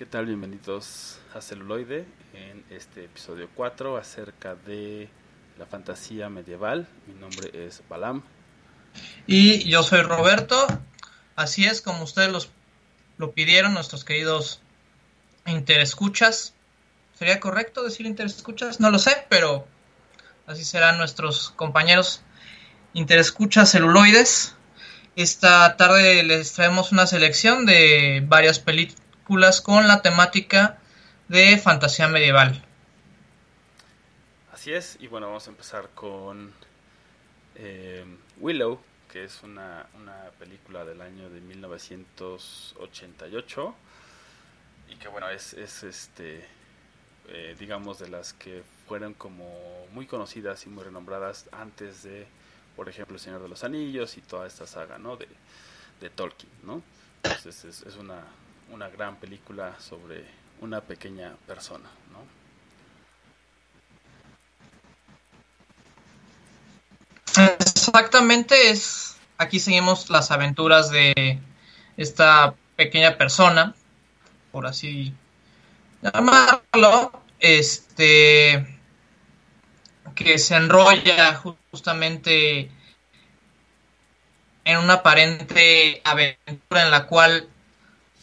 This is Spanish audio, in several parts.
¿Qué tal? Bienvenidos a Celuloide en este episodio 4 acerca de la fantasía medieval. Mi nombre es Balam. Y yo soy Roberto. Así es como ustedes los, lo pidieron, nuestros queridos interescuchas. ¿Sería correcto decir interescuchas? No lo sé, pero así serán nuestros compañeros interescuchas celuloides. Esta tarde les traemos una selección de varias películas con la temática de fantasía medieval. Así es, y bueno, vamos a empezar con eh, Willow, que es una, una película del año de 1988 y que bueno, es, es este, eh, digamos, de las que fueron como muy conocidas y muy renombradas antes de, por ejemplo, El Señor de los Anillos y toda esta saga, ¿no? De, de Tolkien, ¿no? Entonces es, es una, una gran película sobre una pequeña persona, ¿no? Exactamente es. Aquí seguimos las aventuras de esta pequeña persona, por así llamarlo, este que se enrolla justamente en una aparente aventura en la cual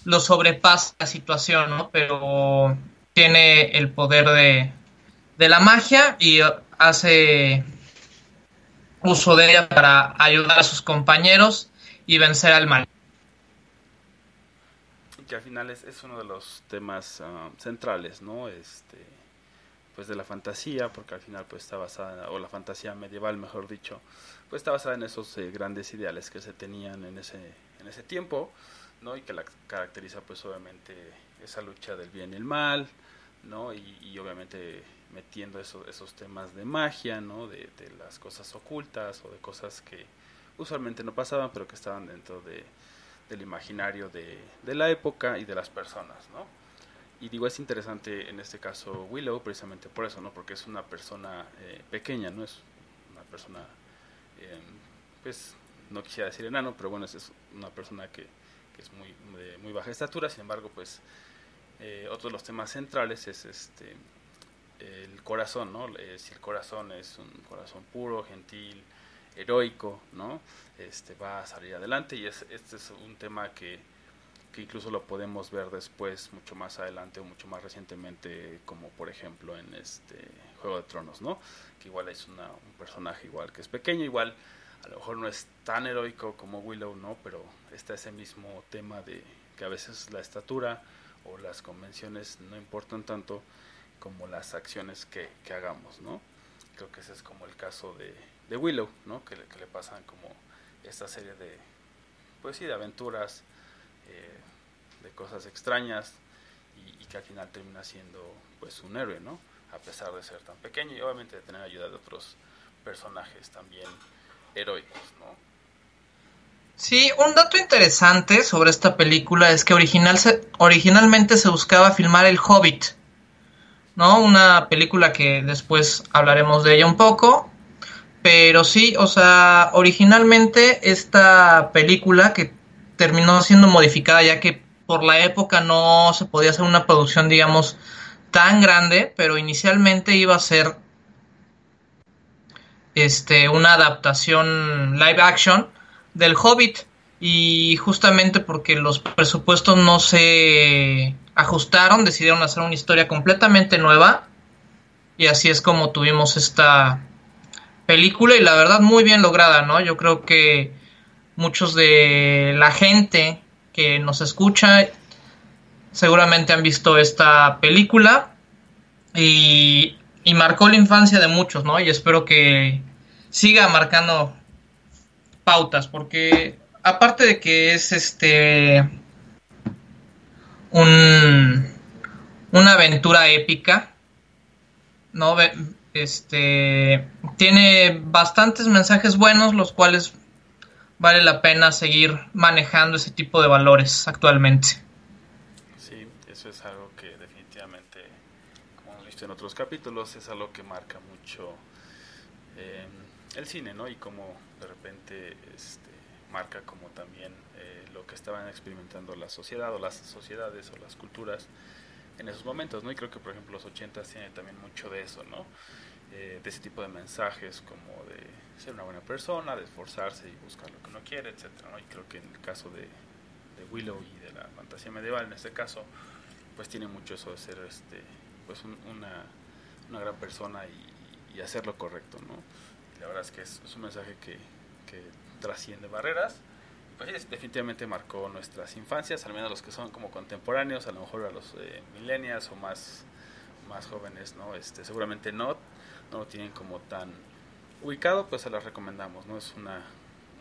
lo sobrepasa la situación, ¿no? Pero tiene el poder de, de la magia y hace uso de ella para ayudar a sus compañeros y vencer al mal. que al final es, es uno de los temas uh, centrales, ¿no? Este, pues de la fantasía, porque al final pues está basada, o la fantasía medieval, mejor dicho, pues está basada en esos eh, grandes ideales que se tenían en ese, en ese tiempo, ¿no? Y que la caracteriza pues obviamente esa lucha del bien y el mal, ¿no? Y, obviamente metiendo eso, esos temas de magia, ¿no? De, las cosas ocultas o de cosas que usualmente no pasaban, pero que estaban dentro de, del imaginario de, de, la época y de las personas, ¿no? Y digo, es interesante en este caso Willow precisamente por eso, ¿no? Porque es una persona eh, pequeña, ¿no? Es una persona, eh, pues, no quisiera decir enano, pero bueno, es una persona que, que es muy, de muy baja estatura, sin embargo, pues, eh, otro de los temas centrales es este el corazón, ¿no? Eh, si el corazón es un corazón puro, gentil, heroico, ¿no? Este va a salir adelante y es, este es un tema que, que incluso lo podemos ver después, mucho más adelante o mucho más recientemente, como por ejemplo en este Juego de Tronos, ¿no? Que igual es una, un personaje igual que es pequeño, igual a lo mejor no es tan heroico como Willow, ¿no? Pero está ese mismo tema de que a veces la estatura o las convenciones no importan tanto como las acciones que, que, hagamos, ¿no? Creo que ese es como el caso de, de Willow, ¿no? Que, que, le pasan como esta serie de, pues sí, de aventuras, eh, de cosas extrañas y, y, que al final termina siendo, pues, un héroe, ¿no? A pesar de ser tan pequeño y obviamente de tener ayuda de otros personajes también heroicos, ¿no? Sí, un dato interesante sobre esta película es que original se, originalmente se buscaba filmar El Hobbit, ¿no? Una película que después hablaremos de ella un poco. Pero sí, o sea, originalmente esta película que terminó siendo modificada ya que por la época no se podía hacer una producción, digamos, tan grande, pero inicialmente iba a ser este una adaptación live action del Hobbit. Y justamente porque los presupuestos no se ajustaron, decidieron hacer una historia completamente nueva. Y así es como tuvimos esta película. Y la verdad muy bien lograda, ¿no? Yo creo que muchos de la gente que nos escucha seguramente han visto esta película. Y, y marcó la infancia de muchos, ¿no? Y espero que siga marcando pautas porque aparte de que es este un, una aventura épica, ¿no? Este tiene bastantes mensajes buenos, los cuales vale la pena seguir manejando ese tipo de valores actualmente. Sí, eso es algo que definitivamente, hemos visto en otros capítulos, es algo que marca mucho eh, el cine, ¿no? Y como de repente este, marca como también eh, lo que estaban experimentando la sociedad o las sociedades o las culturas en esos momentos, ¿no? Y creo que, por ejemplo, los 80 tienen también mucho de eso, ¿no? Eh, de ese tipo de mensajes como de ser una buena persona, de esforzarse y buscar lo que uno quiere, etcétera, ¿no? Y creo que en el caso de, de Willow y de la fantasía medieval, en este caso, pues tiene mucho eso de ser, este, pues una, una gran persona y, y, hacer lo correcto, ¿no? Y la verdad es que es, es un mensaje que, que trasciende barreras pues definitivamente marcó nuestras infancias, al menos los que son como contemporáneos, a lo mejor a los eh, millennials o más, más jóvenes, ¿no? Este, seguramente no, no lo tienen como tan ubicado, pues se las recomendamos, ¿no? Es una,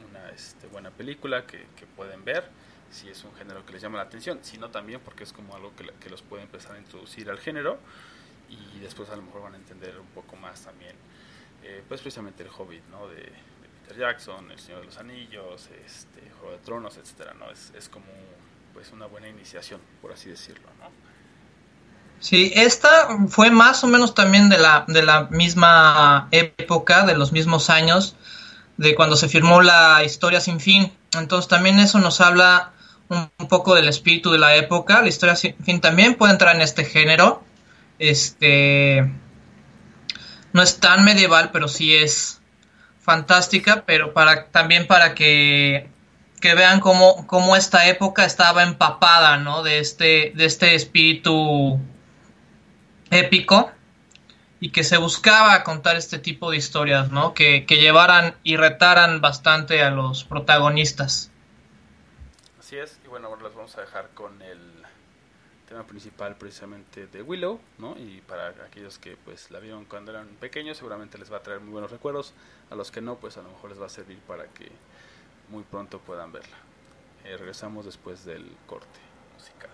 una este, buena película que, que, pueden ver, si es un género que les llama la atención, sino también porque es como algo que, que los puede empezar a introducir al género y después a lo mejor van a entender un poco más también, eh, pues precisamente el Hobbit, ¿no? De, Jackson, El Señor de los Anillos, este, Juego de Tronos, etcétera, ¿no? Es, es como pues una buena iniciación, por así decirlo, ¿no? Sí, esta fue más o menos también de la, de la misma época, de los mismos años, de cuando se firmó la Historia sin fin. Entonces también eso nos habla un, poco del espíritu de la época. La Historia también puede entrar en este género. Este no es tan medieval, pero sí es fantástica, pero para también para que, que vean cómo, cómo, esta época estaba empapada, ¿no? De este, de este espíritu épico y que se buscaba contar este tipo de historias, ¿no? Que, que llevaran y retaran bastante a los protagonistas. Así es, y bueno, ahora los vamos a dejar con el tema principal precisamente de Willow, ¿no? Y para aquellos que pues la vieron cuando eran pequeños, seguramente les va a traer muy buenos recuerdos. A los que no, pues a lo mejor les va a servir para que muy pronto puedan verla. Eh, regresamos después del corte musical.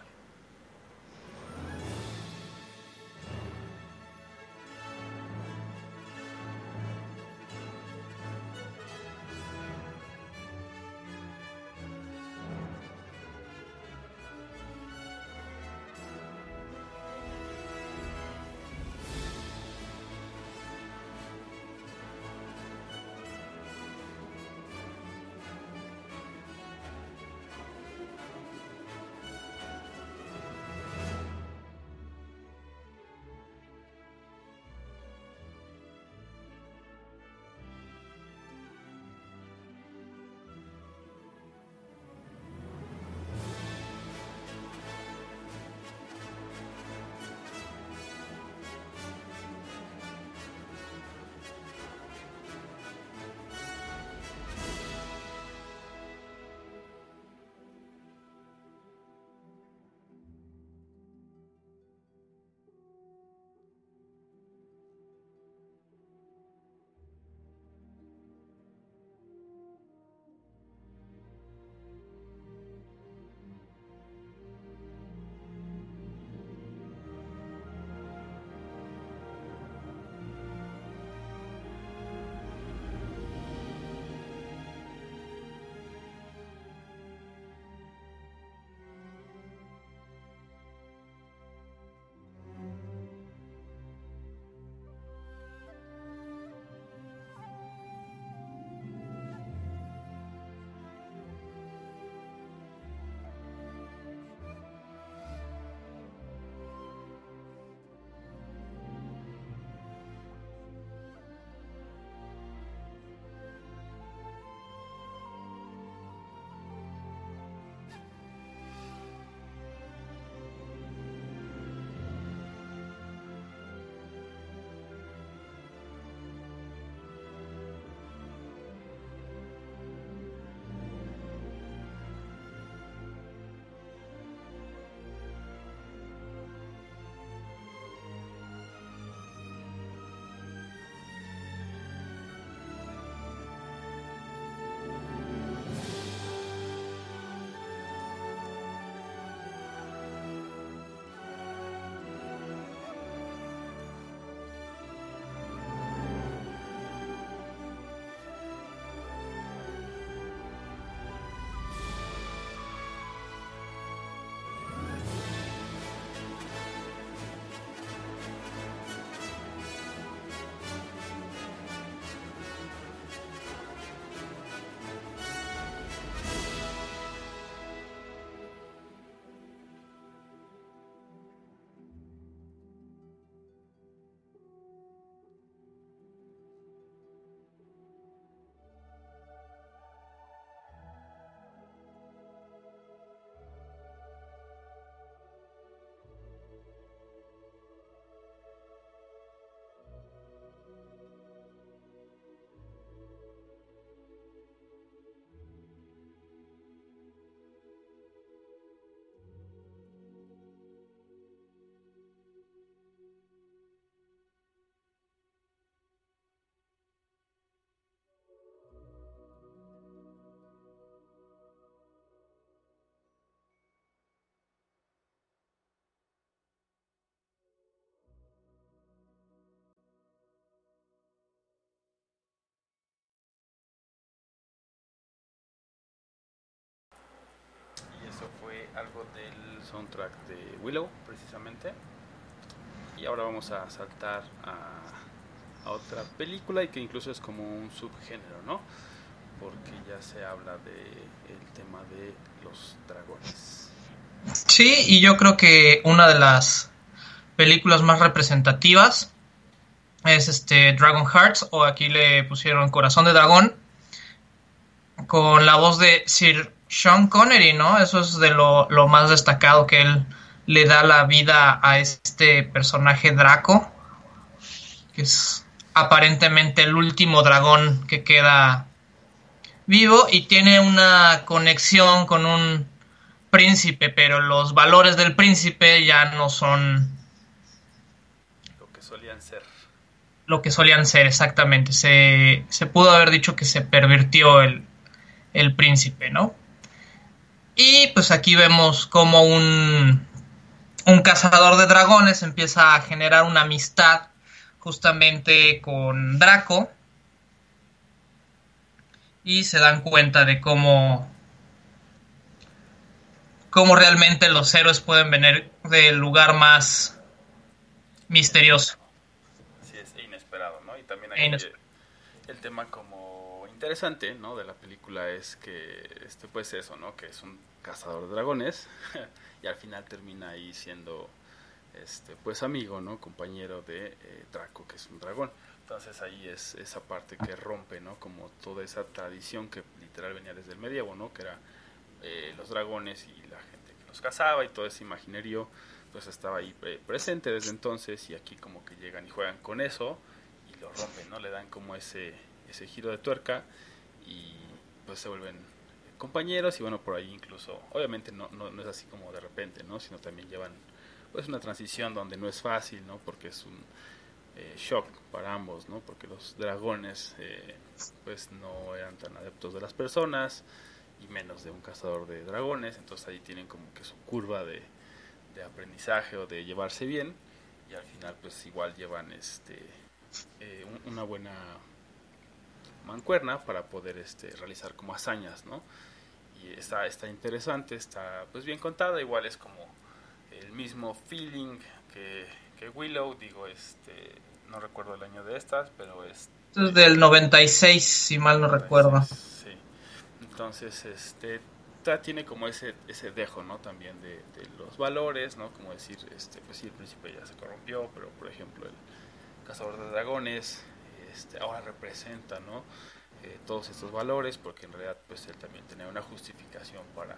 Algo del soundtrack de Willow, precisamente. Y ahora vamos a saltar a, a otra película y que incluso es como un subgénero, ¿no? Porque ya se habla de el tema de los dragones. Sí, y yo creo que una de las películas más representativas es este Dragon Hearts o aquí le pusieron Corazón de Dragón con la voz de Sir Sean Connery, ¿no? Eso es de lo, lo más destacado que él le da la vida a este personaje Draco, que es aparentemente el último dragón que queda vivo y tiene una conexión con un príncipe, pero los valores del príncipe ya no son Lo que solían ser. lo que solían ser exactamente. Se, se pudo haber dicho que se pervirtió el, el príncipe, ¿no? Y pues aquí vemos como un, un cazador de dragones empieza a generar una amistad justamente con Draco y se dan cuenta de cómo cómo realmente los héroes pueden venir del lugar más misterioso. Así es, inesperado, ¿no? Y también E hay el tema como interesante, ¿no? De la película es que, este, pues eso, ¿no? Que es un cazador de dragones y al final termina ahí siendo, este, pues amigo, ¿no? Compañero de eh, Draco, que es un dragón. Entonces ahí es esa parte que rompe, ¿no? Como toda esa tradición que literal venía desde el medievo, ¿no? Que era eh, los dragones y la gente que los cazaba y todo ese imaginerio pues estaba ahí eh, presente desde entonces y aquí como que llegan y juegan con eso y lo rompen, ¿no? Le dan como ese, ese giro de tuerca y pues se vuelven compañeros y bueno, por ahí incluso, obviamente no, no, no es así como de repente, ¿no? Sino también llevan pues una transición donde no es fácil, ¿no? Porque es un eh, shock para ambos, ¿no? Porque los dragones eh, pues no eran tan adeptos de las personas y menos de un cazador de dragones, entonces ahí tienen como que su curva de, de aprendizaje o de llevarse bien y al final pues igual llevan este eh, un- una buena mancuerna para poder este realizar como hazañas, ¿no? Y está, está interesante, está pues bien contada, igual es como el mismo feeling que, que Willow, digo, este no recuerdo el año de estas, pero es es del 96, si mal no recuerdo. Sí. Entonces, este tiene como ese ese dejo, ¿no? También de, de los valores, ¿no? Como decir, este, pues sí, el príncipe ya se corrompió, pero por ejemplo el cazador de dragones, este, ahora representa, ¿no? Eh, todos estos valores, porque en realidad, pues él también tenía una justificación para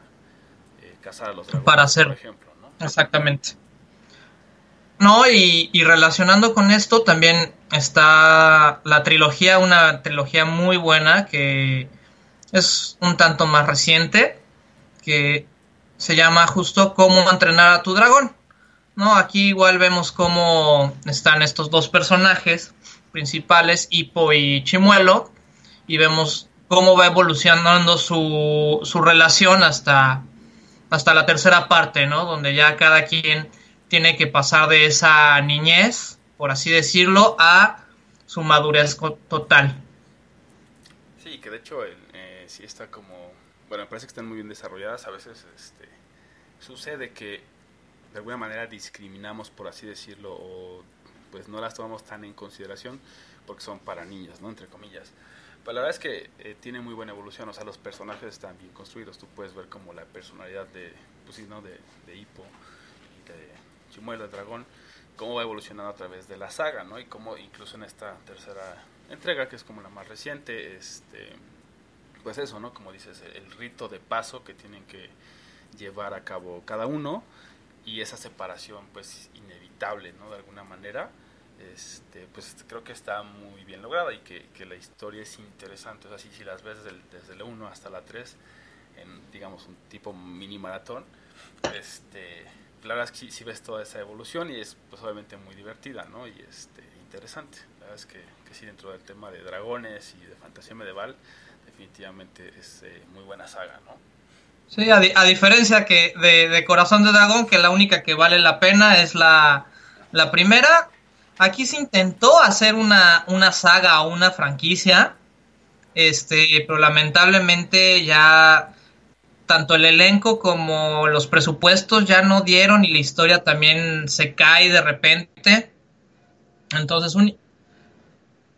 eh, cazar a los dragones, Para hacer- por ejemplo, ¿no? Exactamente. No, y, y relacionando con esto también está la trilogía, una trilogía muy buena que es un tanto más reciente, que se llama justo Cómo entrenar a tu dragón. No, aquí igual vemos cómo están estos dos personajes principales, Hippo y Chimuelo, y vemos cómo va evolucionando su, su relación hasta, hasta la tercera parte, ¿no? Donde ya cada quien tiene que pasar de esa niñez, por así decirlo, a su madurez total. Sí, que de hecho el, eh, sí está como, bueno, me parece que están muy bien desarrolladas. A veces este, sucede que de alguna manera discriminamos, por así decirlo, o pues no las tomamos tan en consideración porque son para niños, ¿no? Entre comillas. Pero la verdad es que eh, tiene muy buena evolución, o sea, los personajes están bien construidos. Tú puedes ver como la personalidad de, pues sí, ¿no? De, de Hippo y de Chimuelo, el dragón, cómo va evolucionando a través de la saga, ¿no? Y cómo incluso en esta tercera entrega, que es como la más reciente, este, pues eso, ¿no? Como dices, el, rito de paso que tienen que llevar a cabo cada uno y esa separación, pues inevitable, ¿no? De alguna manera, este, pues creo que está muy bien lograda y que, que la historia es interesante, o sea, si, si las ves desde desde la 1 hasta la 3, en, digamos, un tipo mini maratón, este, la verdad es que sí ves toda esa evolución y es pues obviamente muy divertida, ¿no? Y este, interesante. La verdad es que, que sí, dentro del tema de dragones y de fantasía medieval, definitivamente es eh, muy buena saga, ¿no? Sí, a, di- a diferencia que de, de Corazón de Dragón, que la única que vale la pena es la, la primera. Aquí se intentó hacer una, una saga o una franquicia, este, pero lamentablemente ya tanto el elenco como los presupuestos ya no dieron y la historia también se cae de repente. Entonces, un,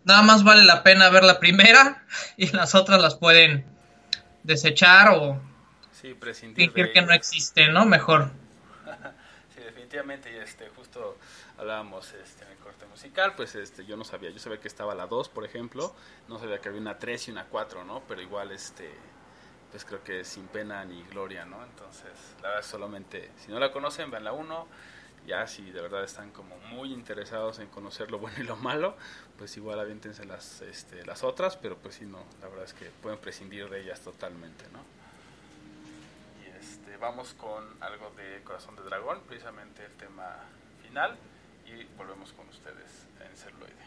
nada más vale la pena ver la primera y las otras las pueden desechar o sí, fingir que no existe, ¿no? Mejor. sí, definitivamente, y este, justo hablábamos este, pues este, yo no sabía, yo sabía que estaba la 2, por ejemplo, no sabía que había una 3 y una 4, ¿no? Pero igual, este, pues creo que sin pena ni gloria, ¿no? Entonces, la verdad, solamente, si no la conocen, vean la 1, ya si de verdad están como muy interesados en conocer lo bueno y lo malo, pues igual aviéntense las, este, las otras, pero pues si no, la verdad es que pueden prescindir de ellas totalmente, ¿no? Y este, vamos con algo de Corazón de Dragón, precisamente el tema final, y volvemos con ustedes celuloide.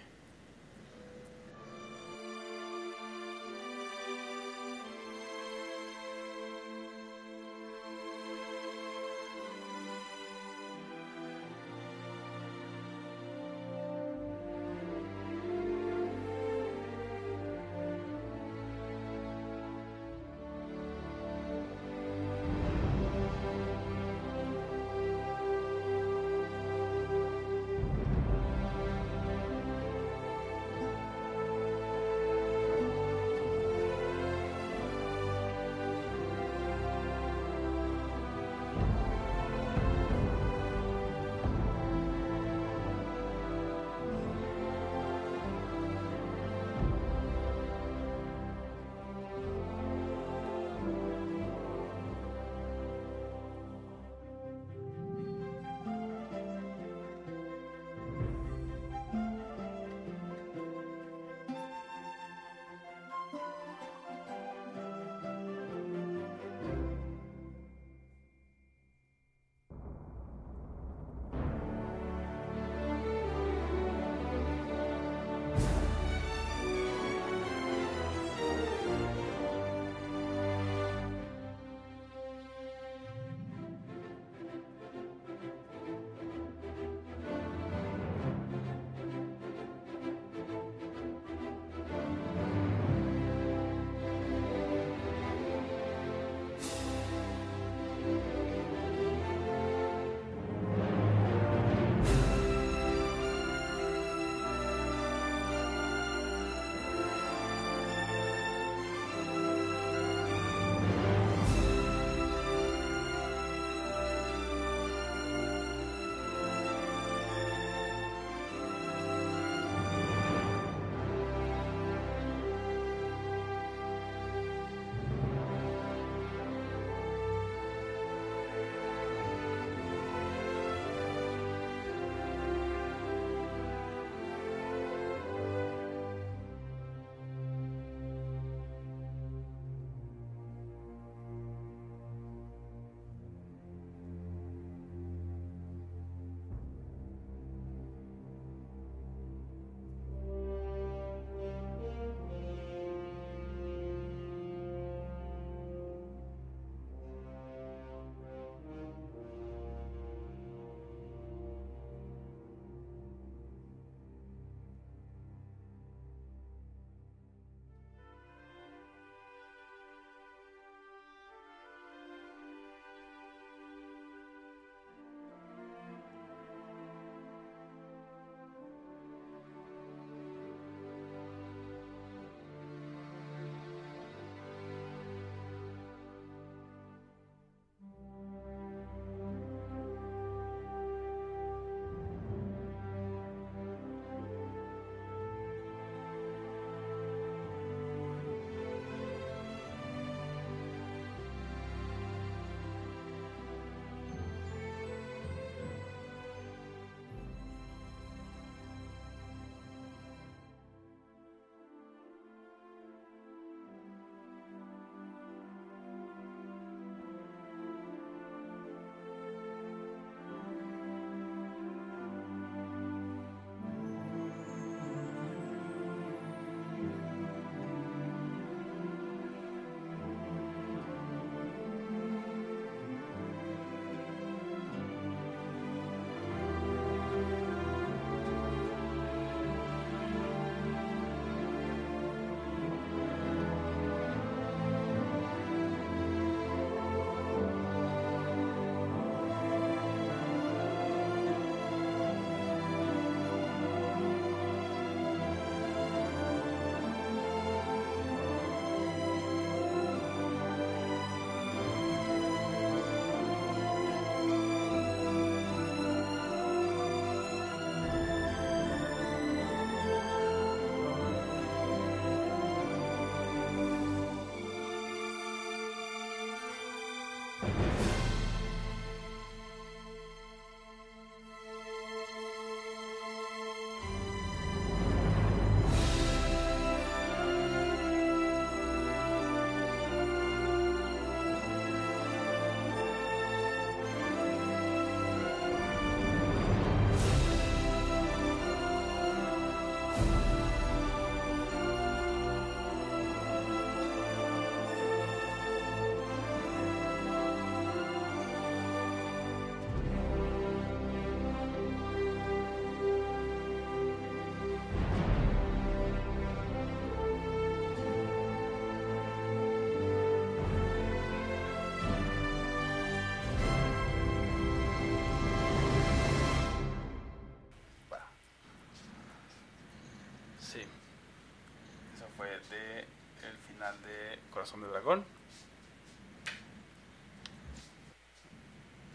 De el final de Corazón de Dragón.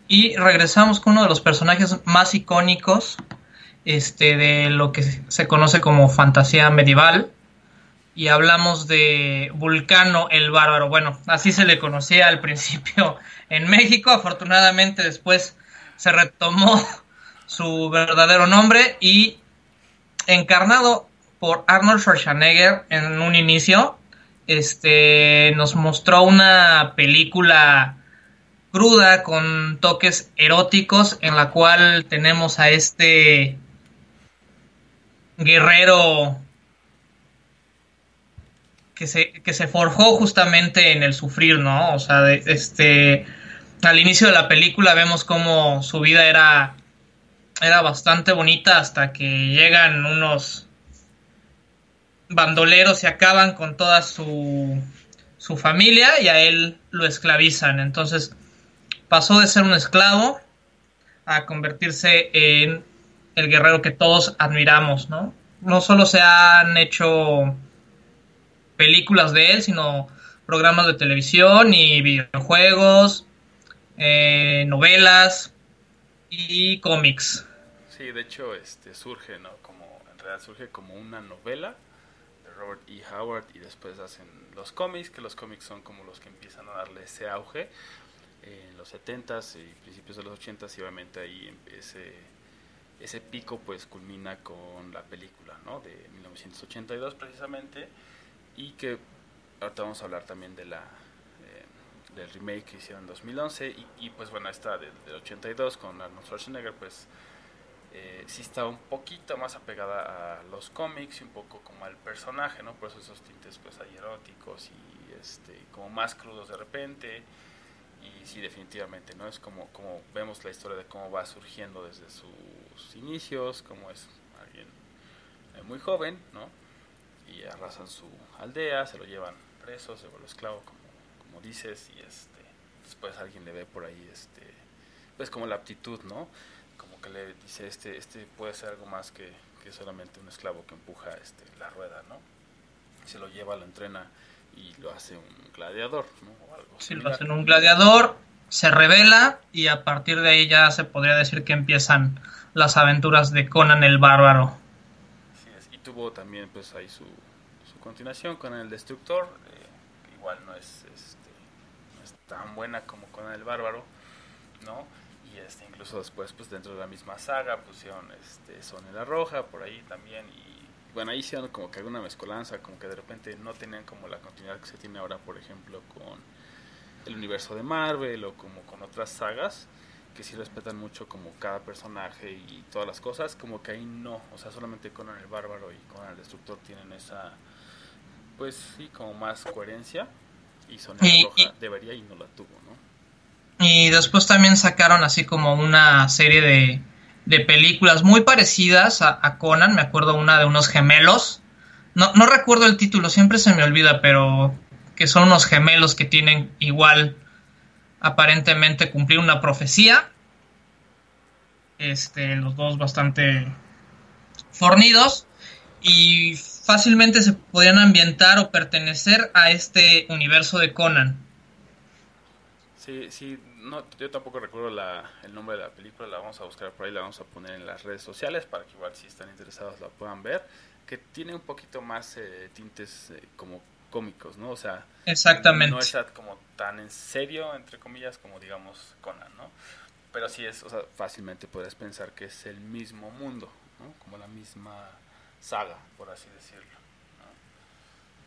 Y regresamos con uno de los personajes más icónicos este, de lo que se conoce como fantasía medieval. Y hablamos de Vulcano el Bárbaro. Bueno, así se le conocía al principio en México. Afortunadamente después se retomó su verdadero nombre y encarnado por Arnold Schwarzenegger en un inicio, este nos mostró una película cruda con toques eróticos en la cual tenemos a este guerrero que se, que se forjó justamente en el sufrir, ¿no? O sea, este al inicio de la película vemos como su vida era era bastante bonita hasta que llegan unos bandoleros y acaban con toda su, su familia y a él lo esclavizan. Entonces pasó de ser un esclavo a convertirse en el guerrero que todos admiramos, ¿no? No solo se han hecho películas de él, sino programas de televisión y videojuegos, eh, novelas y cómics. Sí, de hecho, este surge, ¿no? Como en realidad surge como una novela Robert E. Howard y después hacen los cómics, que los cómics son como los que empiezan a darle ese auge en los 70s y principios de los 80s y obviamente ahí ese, ese pico pues culmina con la película, ¿no? De 1982 precisamente y que ahorita vamos a hablar también de la eh, del remake que hicieron en 2011 y, y pues bueno esta del, del 82 con Arnold Schwarzenegger pues eh, sí está un poquito más apegada a los cómics y un poco como al personaje, ¿no? Por eso esos tintes pues hay eróticos y este como más crudos de repente y sí definitivamente, ¿no? Es como, como vemos la historia de cómo va surgiendo desde sus inicios, como es alguien eh, muy joven, ¿no? Y arrasan su aldea, se lo llevan preso, se vuelve esclavo, como, como dices, y este después alguien le ve por ahí este pues como la aptitud, ¿no? Que le dice este este puede ser algo más que, que solamente un esclavo que empuja este la rueda no se lo lleva lo entrena y lo hace un gladiador no o algo sí, lo hacen un gladiador se revela y a partir de ahí ya se podría decir que empiezan las aventuras de Conan el bárbaro. Es. y tuvo también pues ahí su, su continuación con el destructor eh, igual no es este no es tan buena como Conan el bárbaro no y este incluso después pues dentro de la misma saga pusieron este Sonela Roja por ahí también y bueno ahí hicieron como que alguna mezcolanza como que de repente no tenían como la continuidad que se tiene ahora por ejemplo con el universo de Marvel o como con otras sagas que sí respetan mucho como cada personaje y todas las cosas como que ahí no o sea solamente con el bárbaro y con el destructor tienen esa pues sí como más coherencia y Sonela Y- Roja debería y no la tuvo no Y después también sacaron así como una serie de, de películas muy parecidas a, Conan. Me acuerdo una de unos gemelos. No, no recuerdo el título, siempre se me olvida, pero que son unos gemelos que tienen igual aparentemente cumplir una profecía. Este, los dos bastante fornidos. Y fácilmente se podían ambientar o pertenecer a este universo de Conan. Sí, sí, no, yo tampoco recuerdo la, el nombre de la película, la vamos a buscar por ahí, la vamos a poner en las redes sociales para que igual si están interesados la puedan ver, que tiene un poquito más eh, tintes eh, como cómicos, ¿no? O sea, Exactamente. no está como tan en serio, entre comillas, como digamos Conan, ¿no? Pero sí es, o sea, fácilmente podrías pensar que es el mismo mundo, ¿no? Como la misma saga, por así decirlo.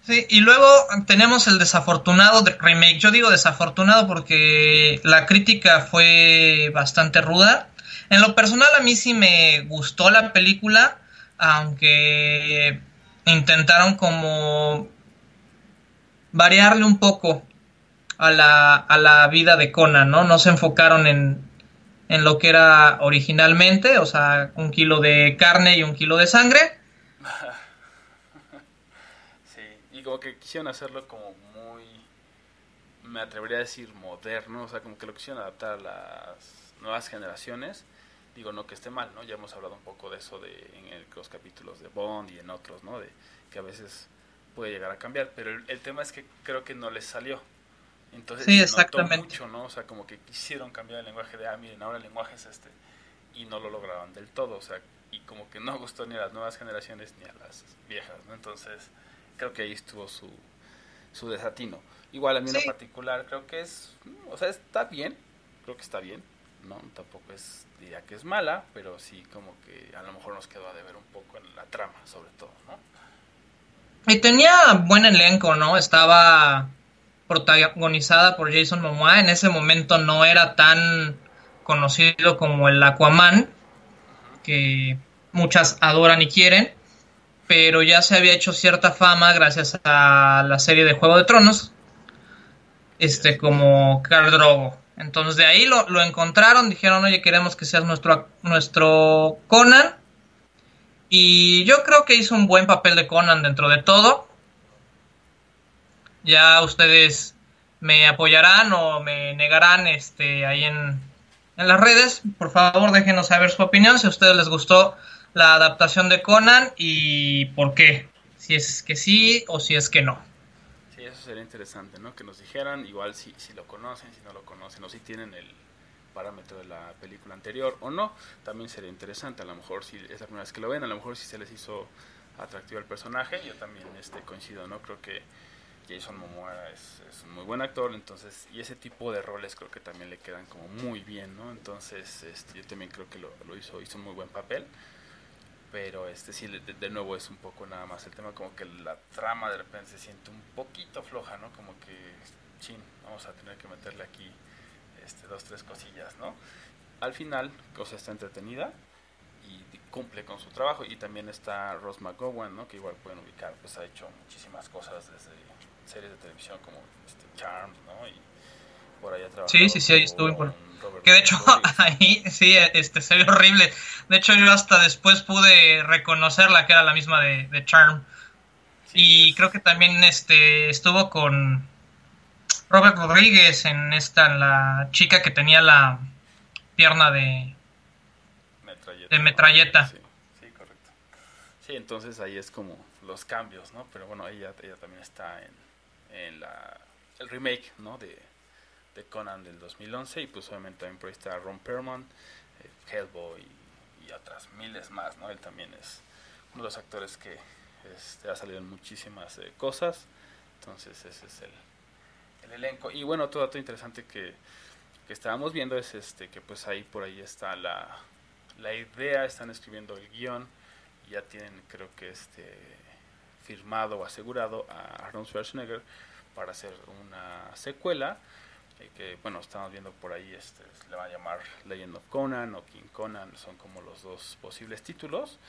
Sí, y luego tenemos el desafortunado de- remake. Yo digo desafortunado porque la crítica fue bastante ruda. En lo personal a mí sí me gustó la película, aunque intentaron como variarle un poco a la, a la vida de Conan, ¿no? No se enfocaron en, en lo que era originalmente, o sea, un kilo de carne y un kilo de sangre. Como que quisieron hacerlo como muy, me atrevería a decir moderno, o sea, como que lo quisieron adaptar a las nuevas generaciones. Digo, no que esté mal, ¿no? Ya hemos hablado un poco de eso de, en el- los capítulos de Bond y en otros, ¿no? De que a veces puede llegar a cambiar, pero el, tema es que creo que no les salió. Entonces, sí, exactamente. mucho, ¿no? O sea, como que quisieron cambiar el lenguaje de, ah, miren, ahora el lenguaje es este, y no lo lograban del todo, o sea, y como que no gustó ni a las nuevas generaciones ni a las viejas, ¿no? Entonces, creo que ahí estuvo su, su desatino. Igual a mí en lo particular creo que es, o sea, está bien, creo que está bien, ¿no? Tampoco es, diría que es mala, pero sí como que a lo mejor nos quedó a deber un poco en la trama, sobre todo, ¿no? Y tenía buen elenco, ¿no? Estaba protagonizada por Jason Momoa, en ese momento no era tan conocido como el Aquaman, que muchas adoran y quieren, pero ya se había hecho cierta fama gracias a la serie de Juego de Tronos, este como Khal Drogo. Entonces de ahí lo, lo, encontraron, dijeron, oye, queremos que seas nuestro, nuestro Conan. Y yo creo que hizo un buen papel de Conan dentro de todo. Ya ustedes me apoyarán o me negarán este, ahí en, en las redes. Por favor, déjenos saber su opinión si a ustedes les gustó la adaptación de Conan y por qué. Si es que sí o si es que no. Sí, eso sería interesante, ¿no? Que nos dijeran, igual si, si lo conocen, si no lo conocen, o si tienen el parámetro de la película anterior o no, también sería interesante. A lo mejor si es la primera vez que lo ven, a lo mejor si se les hizo atractivo el personaje, yo también este, coincido, ¿no? Creo que Jason Momoa es, es, un muy buen actor, entonces, y ese tipo de roles creo que también le quedan como muy bien, ¿no? Entonces, este, yo también creo que lo, lo hizo, hizo un muy buen papel pero este sí de, nuevo es un poco nada más el tema como que la trama de repente se siente un poquito floja no como que chin vamos a tener que meterle aquí este dos tres cosillas no al final cosa está entretenida y cumple con su trabajo y también está Ross McGowan no que igual pueden ubicar pues ha hecho muchísimas cosas desde series de televisión como este, Charms no y por ahí sí sí sí ahí estuvo que de hecho ahí sí, este, se ve horrible. De hecho yo hasta después pude reconocerla que era la misma de, Charm. y creo que también este estuvo con Robert Rodríguez en esta, la chica que tenía la pierna de metralleta. De metralleta. Sí, sí, correcto. Sí, entonces ahí es como los cambios, ¿no? Pero bueno, ella, ella también está en, en la, el remake, ¿no? De, de Conan del 2011 y pues obviamente también por ahí está Ron Perlman, eh, Hellboy y, otras miles más, ¿no? Él también es uno de los actores que este, ha salido en muchísimas eh, cosas, entonces ese es el, el, elenco. Y bueno, otro dato interesante que, que estábamos viendo es este que pues ahí por ahí está la, la idea, están escribiendo el guion, ya tienen creo que este firmado o asegurado a Arnold Schwarzenegger para hacer una secuela que bueno, estamos viendo por ahí, este, le va a llamar Legend of Conan o King Conan, son como los dos posibles títulos.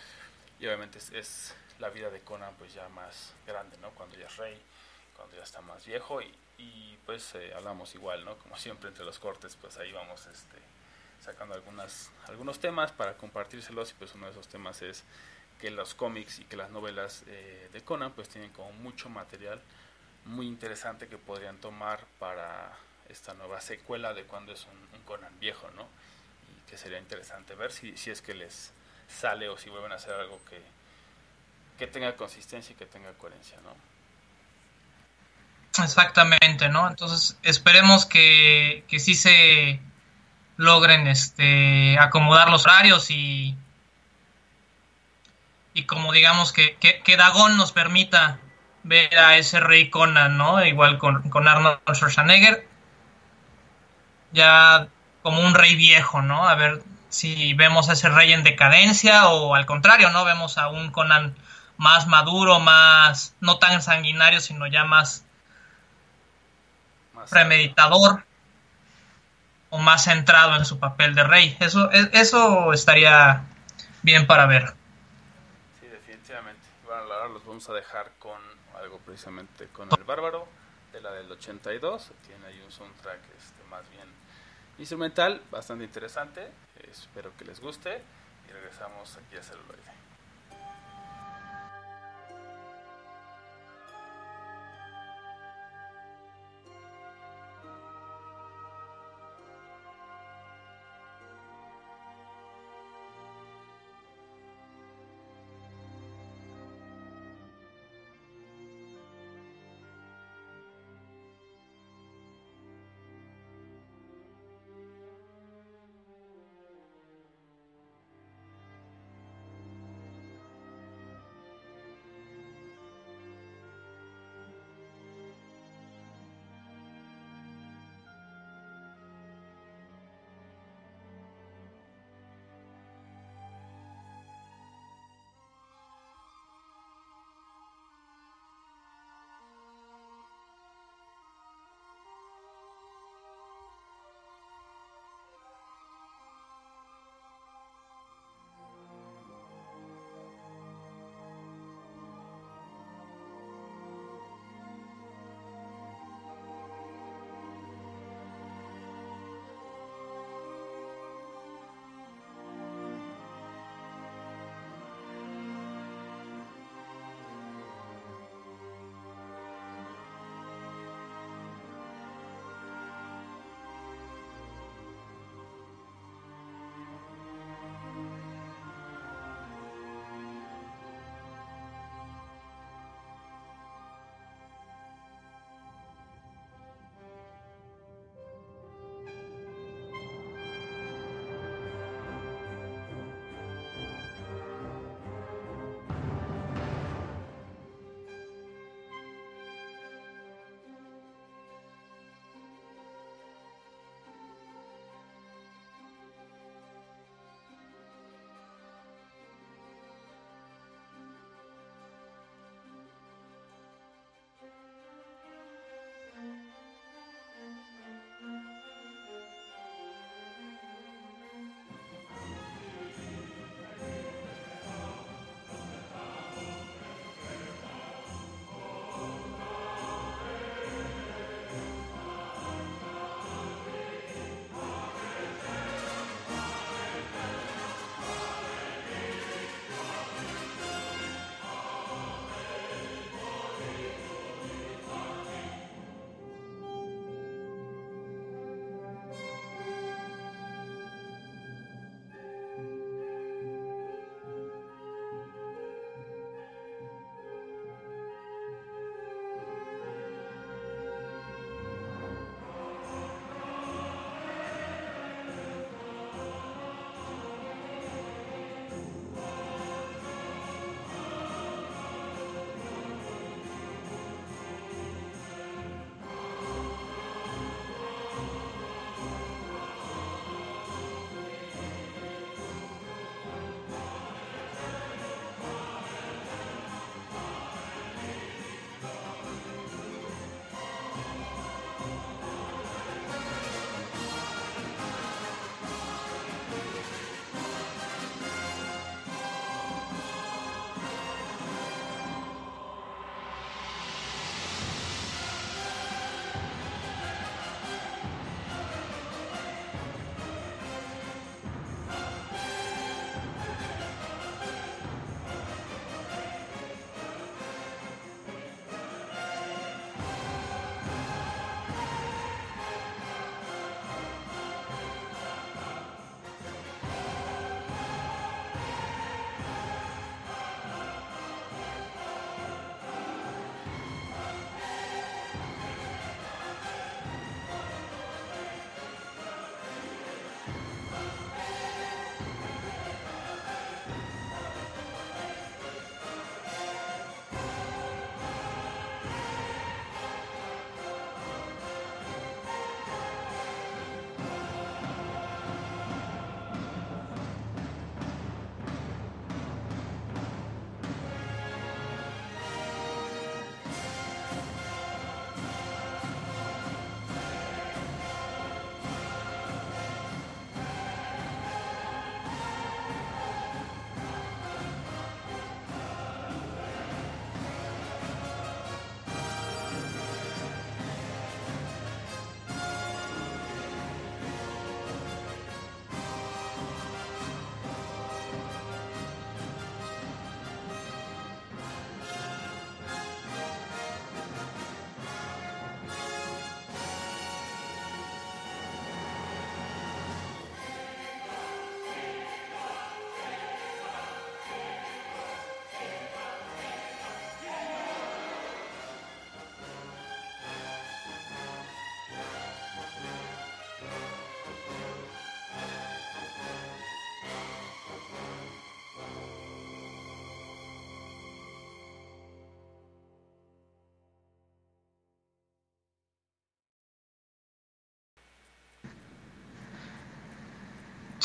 Y obviamente es, la vida de Conan pues ya más grande, ¿no? Cuando ya es rey, cuando ya está más viejo y, y pues eh, hablamos igual, ¿no? Como siempre entre los cortes, pues ahí vamos este, sacando algunas, algunos temas para compartírselos y pues uno de esos temas es que los cómics y que las novelas eh, de Conan pues tienen como mucho material muy interesante que podrían tomar para esta nueva secuela de cuando es un, Conan viejo, ¿no? Y que sería interesante ver si, si es que les sale o si vuelven a hacer algo que, que tenga consistencia y que tenga coherencia, ¿no? Exactamente, ¿no? Entonces esperemos que, que sí se logren este acomodar los horarios y y como digamos que, que, que Dagón nos permita ver a ese rey Conan, ¿no? Igual con, con Arnold Schwarzenegger ya como un rey viejo, ¿no? A ver si vemos a ese rey en decadencia o al contrario, ¿no? Vemos a un Conan más maduro, más no tan sanguinario, sino ya más, premeditador o más centrado en su papel de rey. Eso, e, eso estaría bien para ver. Sí, definitivamente. Bueno, ahora los vamos a dejar con algo precisamente con el bárbaro de la del 82. Tiene ahí un soundtrack este, más bien instrumental, bastante interesante. espero que les guste y regresamos aquí a celuloide.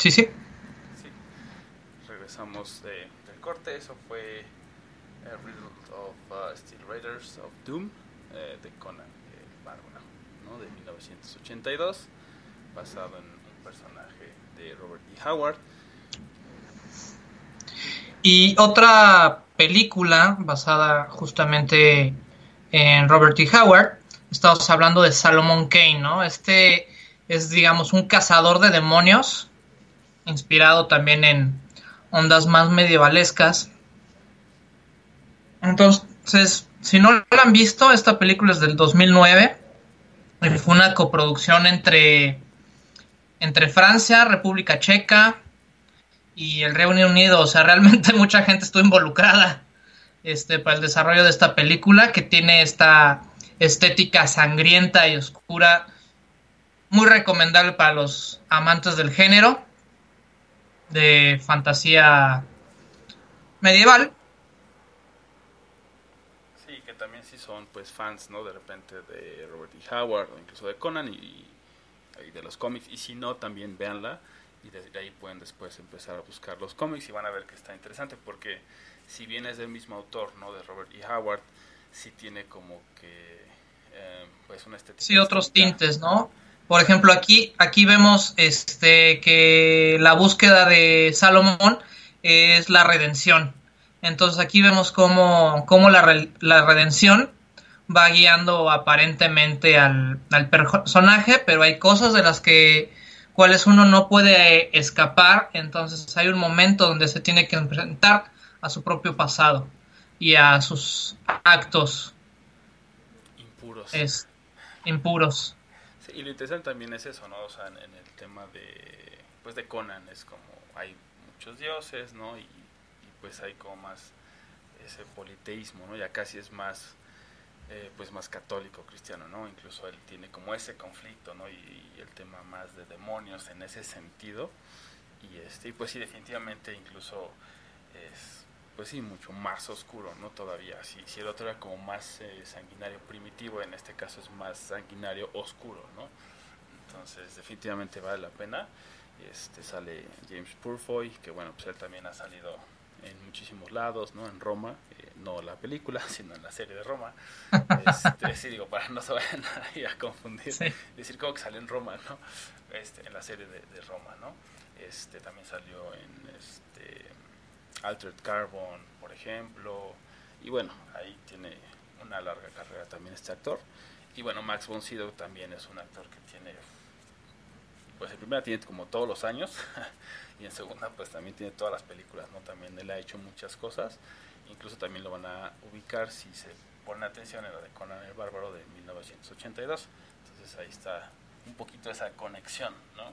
Sí, sí. Sí. Regresamos de, del corte. Eso fue A Riddle of uh, Steel Raiders of Doom eh, de Conan el Bárbaro, ¿no? de 1982, basado en un personaje de Robert E. Howard. Y otra película basada justamente en Robert E. Howard, estamos hablando de Salomon Kane, ¿no? Este es, digamos, un cazador de demonios, inspirado también en ondas más medievalescas. Entonces, si no la han visto, esta película es del 2009. Fue una coproducción entre, entre Francia, República Checa y el Reino Unido. O sea, realmente mucha gente estuvo involucrada este, para el desarrollo de esta película que tiene esta estética sangrienta y oscura. Muy recomendable para los amantes del género de fantasía medieval. Sí, que también sí son pues fans, ¿no? De repente de Robert E. Howard o incluso de Conan y, y de los cómics. Y si no, también véanla y desde ahí pueden después empezar a buscar los cómics y van a ver que está interesante porque si bien es del mismo autor, ¿no? De Robert E. Howard, sí tiene como que eh, pues una estética. Sí, otros tintes, ¿no? Por ejemplo, aquí, aquí vemos este que la búsqueda de Salomón es la redención. Entonces aquí vemos cómo, cómo la, la, redención va guiando aparentemente al, al, personaje, pero hay cosas de las que cuales uno no puede escapar, entonces hay un momento donde se tiene que enfrentar a su propio pasado y a sus actos impuros. Es, impuros. Y lo interesante también es eso, ¿no? O sea, en, el tema de, pues de Conan es como hay muchos dioses, ¿no? Y, y, pues hay como más ese politeísmo, ¿no? Ya casi es más, eh, pues más católico cristiano, ¿no? Incluso él tiene como ese conflicto, ¿no? Y, y, el tema más de demonios en ese sentido. Y este, y pues sí, definitivamente incluso es pues sí, mucho más oscuro, ¿no? Todavía, si, si el otro era como más eh, sanguinario primitivo, en este caso es más sanguinario oscuro, ¿no? Entonces, definitivamente vale la pena. Este sale James Purfoy, que bueno, pues él también ha salido en muchísimos lados, ¿no? En Roma, eh, no la película, sino en la serie de Roma. Este, sí, digo, para no se vayan a, a confundir, sí. decir como que salió en Roma, ¿no? Este, en la serie de, de Roma, ¿no? Este, también salió en este Altered Carbon, por ejemplo. Y bueno, ahí tiene una larga carrera también este actor. Y bueno, Max von Sydow también es un actor que tiene, pues en primera tiene como todos los años, y en segunda pues también tiene todas las películas, ¿no? También él ha hecho muchas cosas, incluso también lo van a ubicar si se pone atención en la de Conan el Bárbaro de 1982. Entonces ahí está un poquito esa conexión, ¿no?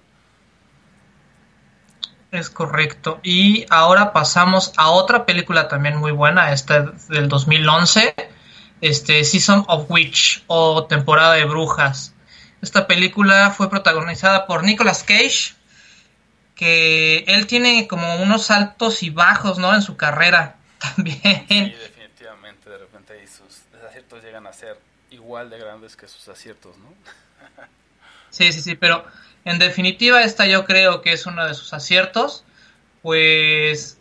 Es correcto. Y ahora pasamos a otra película también muy buena, esta del 2011, este Season of Witch o Temporada de Brujas. Esta película fue protagonizada por Nicolas Cage, que él tiene como unos altos y bajos, ¿no? En su carrera también. Sí, definitivamente, de repente ahí sus desaciertos llegan a ser igual de grandes que sus aciertos, ¿no? sí, sí, sí, pero en definitiva, esta yo creo que es uno de sus aciertos, pues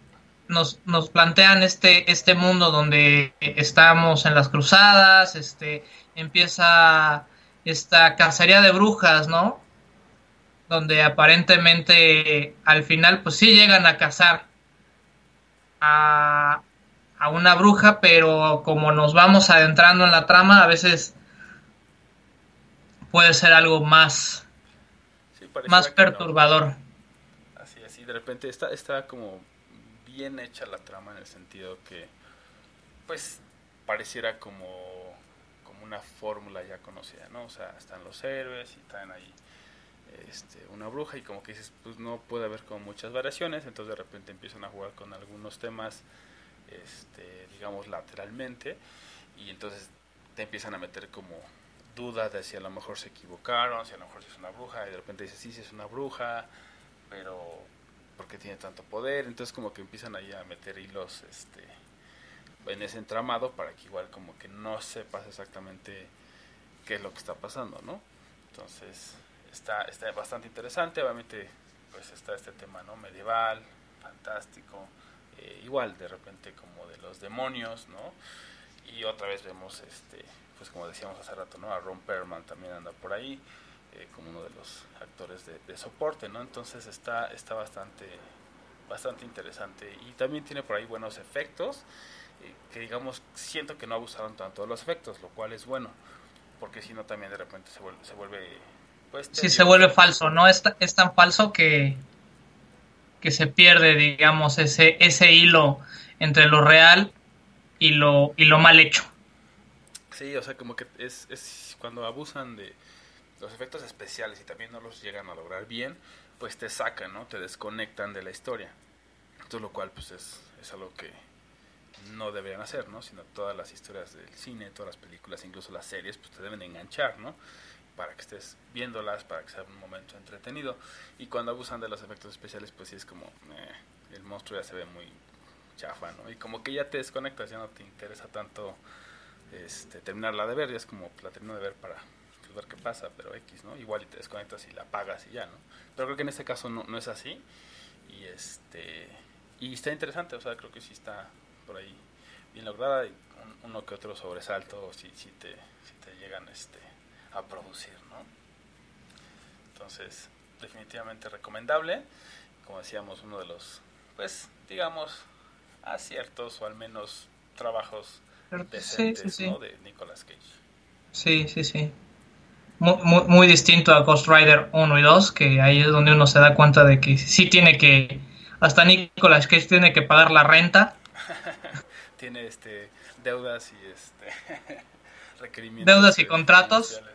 nos, nos plantean este, este mundo donde estamos en las cruzadas, este, empieza esta cacería de brujas, ¿no? Donde aparentemente al final pues sí llegan a cazar a, a una bruja, pero como nos vamos adentrando en la trama, a veces puede ser algo más más perturbador. No. Así, así, de repente está, está como bien hecha la trama en el sentido que, pues, pareciera como, como una fórmula ya conocida, ¿no? O sea, están los héroes y están ahí este, una bruja y como que dices, pues no puede haber como muchas variaciones, entonces de repente empiezan a jugar con algunos temas, este, digamos, lateralmente y entonces te empiezan a meter como duda de si a lo mejor se equivocaron, si a lo mejor es una bruja, y de repente dice, sí, sí es una bruja, pero ¿por qué tiene tanto poder? Entonces como que empiezan ahí a meter hilos este, en ese entramado para que igual como que no sepas exactamente qué es lo que está pasando, ¿no? Entonces está, está bastante interesante, obviamente pues está este tema no medieval, fantástico, eh, igual de repente como de los demonios, ¿no? Y otra vez vemos, este pues como decíamos hace rato, ¿no? A Ron Perlman también anda por ahí, eh, como uno de los actores de, soporte, ¿no? Entonces está, está bastante, bastante interesante. Y también tiene por ahí buenos efectos, eh, que digamos, siento que no abusaron tanto de los efectos, lo cual es bueno, porque si no también de repente se vuelve... Se vuelve pues, sí, se vuelve falso, ¿no? Es, es tan falso que, que se pierde, digamos, ese, ese hilo entre lo real y lo, y lo mal hecho. Sí, o sea, como que es, es cuando abusan de los efectos especiales y también no los llegan a lograr bien, pues te sacan, ¿no? Te desconectan de la historia. Todo lo cual, pues es, es algo que no deberían hacer, ¿no? Sino todas las historias del cine, todas las películas, incluso las series, pues te deben enganchar, ¿no? Para que estés viéndolas, para que sea un momento entretenido. Y cuando abusan de los efectos especiales, pues sí es como, eh, el monstruo ya se ve muy chafa, ¿no? Y como que ya te desconectas, ya no te interesa tanto este, terminarla de ver, ya es como la termino de ver para ver qué pasa, pero X, ¿no? Igual y te desconectas y la apagas y ya, ¿no? Pero creo que en este caso no, no es así y este y está interesante, o sea, creo que sí está por ahí bien lograda y uno que otro sobresalto si, si, te, si te llegan este, a producir, ¿no? Entonces, definitivamente recomendable, como decíamos, uno de los, pues, digamos, aciertos o al menos trabajos sí, sí, sí. de Nicolas Cage. Sí, sí, sí. Muy, muy, distinto a Ghost Rider 1 y 2, que ahí es donde uno se da cuenta de que sí tiene que, hasta Nicolas Cage tiene que pagar la renta. tiene este deudas y este requerimientos. Deudas y contratos.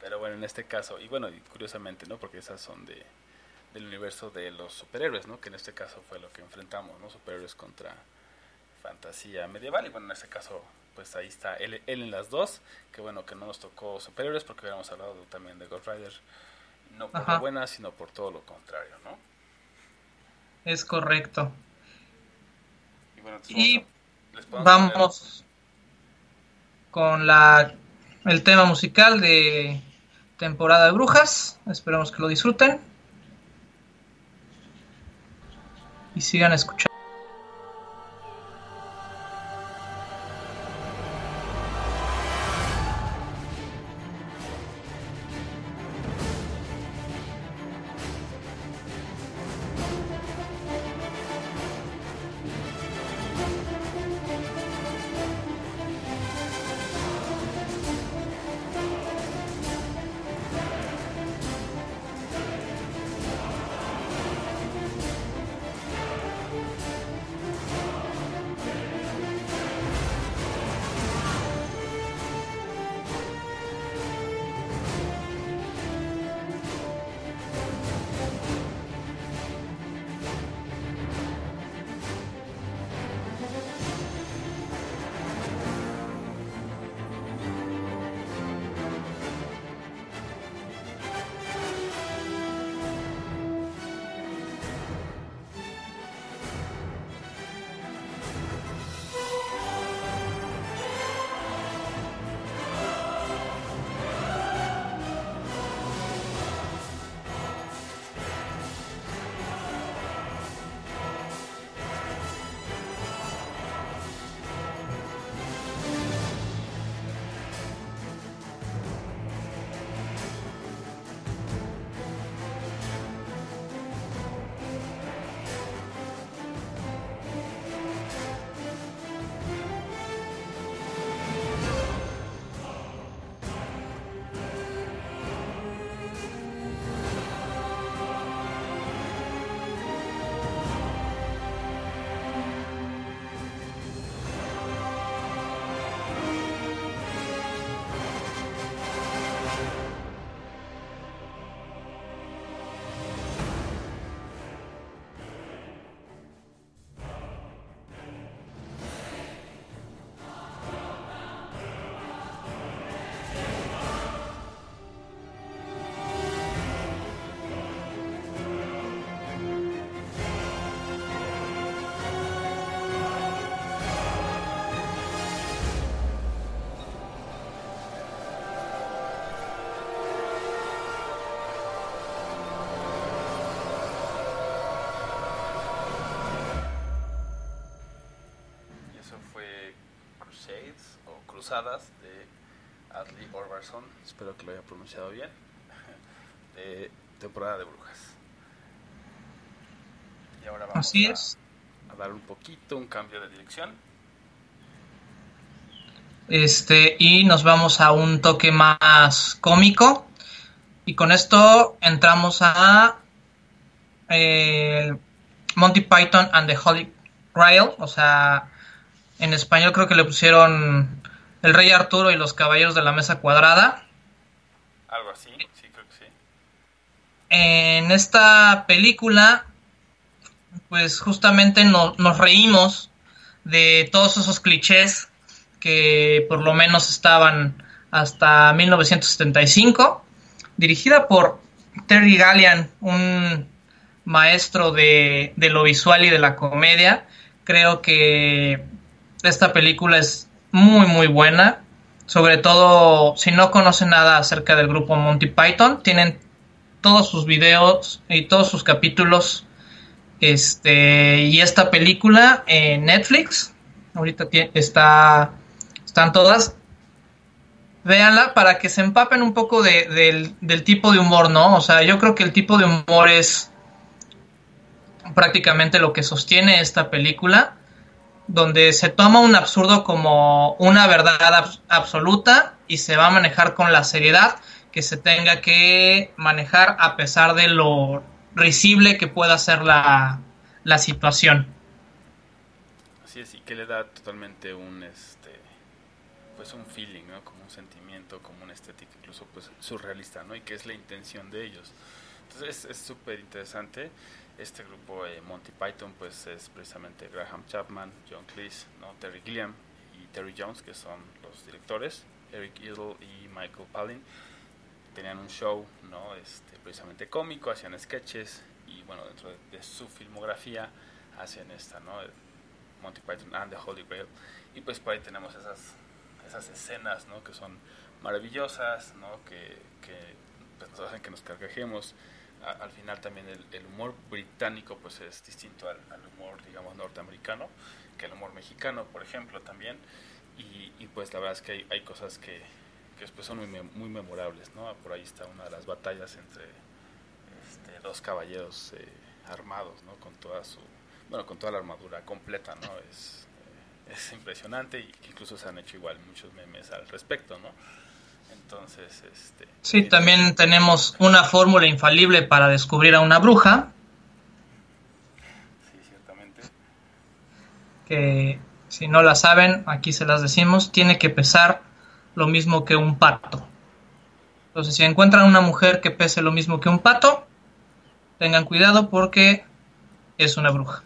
Pero bueno, en este caso, y bueno, curiosamente, ¿no? Porque esas son de del universo de los superhéroes, ¿no? Que en este caso fue lo que enfrentamos, ¿no? Superhéroes contra fantasía medieval y bueno en este caso pues ahí está él, en las dos que bueno que no nos tocó superiores porque hubiéramos hablado también de Ghost Rider no por lo buena sino por todo lo contrario no es correcto. Y, vamos, con la el tema musical de temporada de brujas. Esperamos que lo disfruten. Y sigan escuchando De Adley Orbarson, espero que lo haya pronunciado bien, de temporada de brujas. Y ahora vamos Así a, es. a dar un poquito un cambio de dirección. Este, y nos vamos a un toque más cómico. Y con esto entramos a eh, Monty Python and the Holy Grail. O sea, en español creo que le pusieron El Rey Arturo y los Caballeros de la Mesa Cuadrada. Algo así, sí, creo que sí. En esta película, pues justamente no- nos reímos de todos esos clichés que por lo menos estaban hasta 1975, dirigida por Terry Gallian, un maestro de, de lo visual y de la comedia. Creo que esta película es muy muy buena, sobre todo si no conocen nada acerca del grupo Monty Python, tienen todos sus videos y todos sus capítulos este y esta película en Netflix. Ahorita está están todas. Véanla para que se empapen un poco de- del, del tipo de humor no o sea yo creo que el tipo de humor es prácticamente lo que sostiene esta película donde se toma un absurdo como una verdad abs- absoluta y se va a manejar con la seriedad que se tenga que manejar a pesar de lo risible que pueda ser la, la situación. Así es, y que le da totalmente un este pues un feeling. Como un sentimiento, como una estética incluso pues surrealista, ¿no? Y que es la intención de ellos. Entonces es súper interesante. Este grupo eh, Monty Python pues es precisamente Graham Chapman, John Cleese, ¿no? Terry Gilliam y Terry Jones que son los directores, Eric Idle y Michael Palin. Tenían un show, ¿no? Este, precisamente cómico, hacían sketches y bueno, dentro de, de su filmografía hacen esta, ¿no? Monty Python and the Holy Grail. Y pues por ahí tenemos esas, esas escenas, ¿no? Que son maravillosas, ¿no? Que, que pues, nos hacen que nos carcajemos. Al final también el, humor británico pues es distinto al, humor, digamos, norteamericano, que el humor mexicano, por ejemplo, también. Y, pues la verdad es que hay, hay cosas que, que pues, son muy, muy memorables, ¿no? Por ahí está una de las batallas entre este, dos caballeros eh, armados, ¿no? Con toda su, bueno, con toda la armadura completa, ¿no? Es, eh, es impresionante y incluso se han hecho igual muchos memes al respecto, ¿no? Entonces, este... Sí, también tenemos una fórmula infalible para descubrir a una bruja, Sí, ciertamente. que si no la saben, aquí se las decimos, tiene que pesar lo mismo que un pato. Entonces, si encuentran una mujer que pese lo mismo que un pato, tengan cuidado porque es una bruja.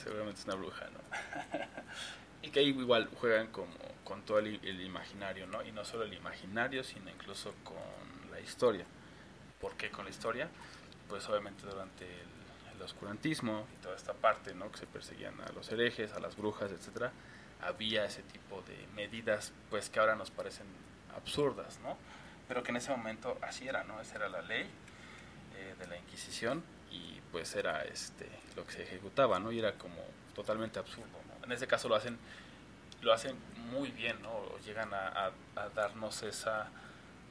Seguramente es una bruja, ¿no? y que ahí igual juegan como con todo el, el imaginario, ¿no? Y no solo el imaginario, sino incluso con la historia. ¿Por qué con la historia? Pues obviamente durante el, el oscurantismo y toda esta parte, ¿no? Que se perseguían a los herejes, a las brujas, etcétera, había ese tipo de medidas, pues que ahora nos parecen absurdas, ¿no? Pero que en ese momento así era, ¿no? Esa era la ley eh, de la Inquisición y pues era este lo que se ejecutaba, ¿no? Y era como totalmente absurdo, ¿no? En ese caso lo hacen lo hacen muy bien, ¿no? Llegan a, darnos esa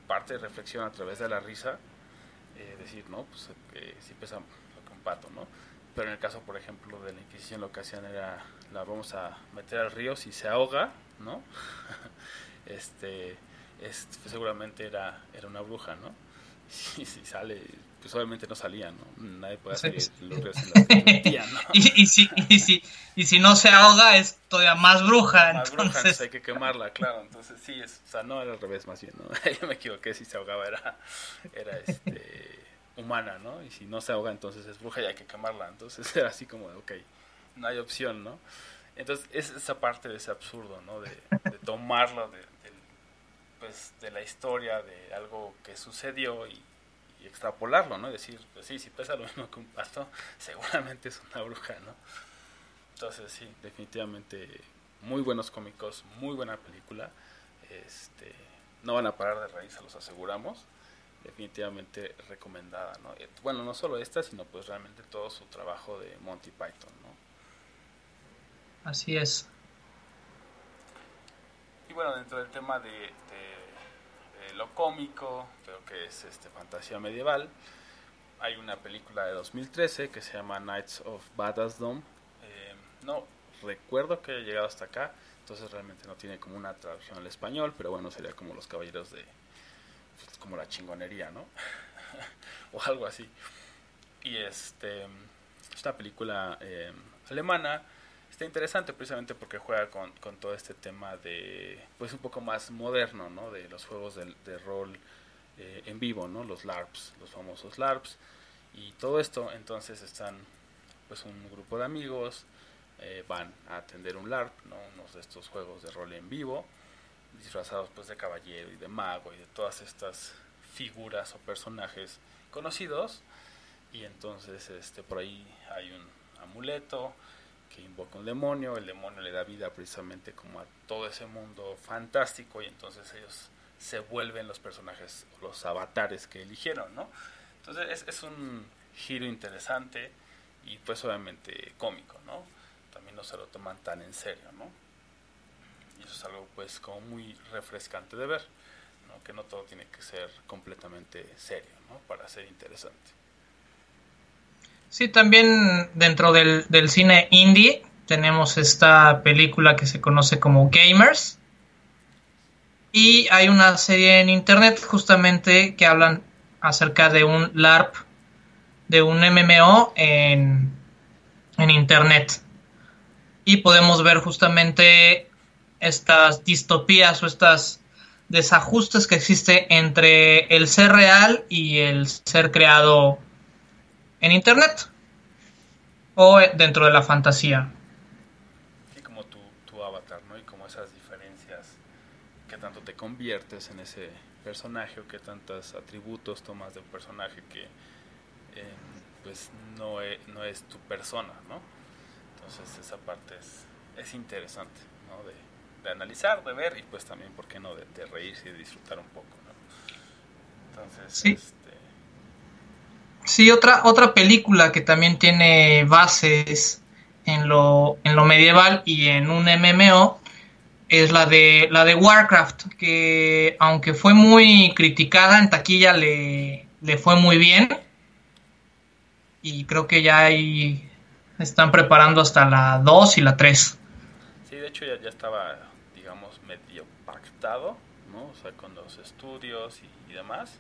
parte de reflexión a través de la risa, eh, decir, no, pues eh, sí pesa lo que un pato, ¿no? Pero en el caso, por ejemplo, de la Inquisición lo que hacían era, la vamos a meter al río, si se ahoga, ¿no? este, es, seguramente era, era una bruja, ¿no? Si sale, pues obviamente no salía, ¿no? Nadie puede salir Sí. y, y si, y, si, y si no se ahoga, es todavía más bruja. Más bruja, Entonces, entonces hay que quemarla, claro. Entonces sí, es, o sea, no era al revés más bien, ¿no? Yo me equivoqué, si se ahogaba era, era este, humana, ¿no? Y si no se ahoga, entonces es bruja y hay que quemarla. Entonces era así como de, ok, no hay opción, ¿no? Entonces es esa parte de ese absurdo, ¿no? De, de tomarlo de, del- pues, de la historia, de algo que sucedió y, y extrapolarlo, ¿no? Decir, pues sí, si pesa lo mismo que un pato, seguramente es una bruja, ¿no? Entonces sí, definitivamente muy buenos cómicos, muy buena película. Este, no van a parar de reír, se los aseguramos. Definitivamente recomendada, ¿no? Eh, Bueno, no solo esta, sino pues realmente todo su trabajo de Monty Python, ¿no? así es. Y bueno, dentro del tema de, lo cómico, creo que es este fantasía medieval, hay una película de 2013 que se llama Knights of Badassdom. Eh, no recuerdo que haya llegado hasta acá, entonces realmente no tiene como una traducción al español, pero bueno, sería como los caballeros de... Pues, como la chingonería, ¿no? o algo así. Y este... Esta película eh, alemana está interesante precisamente porque juega con, con, todo este tema de... Pues un poco más moderno, ¿no? De los juegos de, rol eh, en vivo, ¿no? Los LARPs, los famosos LARPs. Y todo esto, entonces están pues un grupo de amigos, eh, van a atender un LARP, ¿no? unos de estos juegos de rol en vivo, disfrazados pues de caballero y de mago y de todas estas figuras o personajes conocidos. Y entonces este por ahí hay un amuleto que invoca un demonio, el demonio le da vida precisamente como a todo ese mundo fantástico y entonces ellos se vuelven los personajes, los avatares que eligieron, ¿no? Entonces es, es un giro interesante y pues obviamente cómico, ¿no? También no se lo toman tan en serio, ¿no? Y eso es algo pues como muy refrescante de ver, ¿no? Que no todo tiene que ser completamente serio, ¿no? Para ser interesante. Sí, también dentro del, del cine indie tenemos esta película que se conoce como Gamers, y hay una serie en internet justamente que hablan acerca de un LARP, de un MMO en, en internet. Y podemos ver justamente estas distopías o estas desajustes que existe entre el ser real y el ser creado en internet o dentro de la fantasía. conviertes en ese personaje o qué tantos atributos tomas de un personaje que eh, pues no es, no es tu persona, ¿no? Entonces esa parte es, es interesante, ¿no? De, analizar, de ver y pues también, ¿por qué no?, de, de reírse y de disfrutar un poco, ¿no? Entonces, sí. Este... Sí, otra, otra película que también tiene bases en lo, en lo medieval y en un MMO es la de la de Warcraft, que aunque fue muy criticada en taquilla le, le fue muy bien. Y creo que ya ahí están preparando hasta la 2 y la 3. Sí, de hecho ya, ya estaba, digamos, medio pactado, ¿no? O sea, con los estudios y, demás,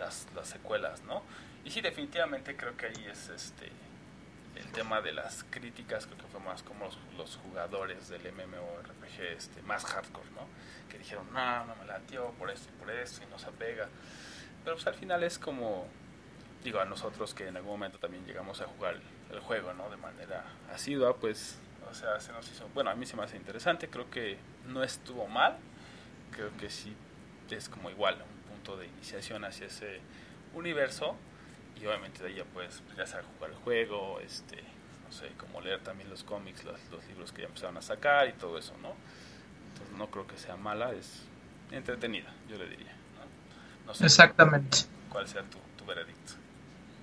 las, las secuelas, ¿no? Y sí, definitivamente creo que ahí es este el tema de las críticas creo que fue más como los, jugadores del MMORPG este, más hardcore, ¿no? Que dijeron, no, no me latió por esto y por esto y no se apega. Pero pues al final es como, digo, a nosotros que en algún momento también llegamos a jugar el, juego, ¿no? De manera asidua, pues, o sea, se nos hizo, bueno, a mí se me hace interesante, creo que no estuvo mal, creo que sí es como igual, un punto de iniciación hacia ese universo y obviamente de ahí ya puedes ya sabes jugar el juego, este, no sé, como leer también los cómics, los, los, libros que ya empezaron a sacar y todo eso, ¿no? Entonces no creo que sea mala, es entretenida, yo le diría. ¿no? No sé Exactamente. ¿Cuál sea tu, tu veredicto?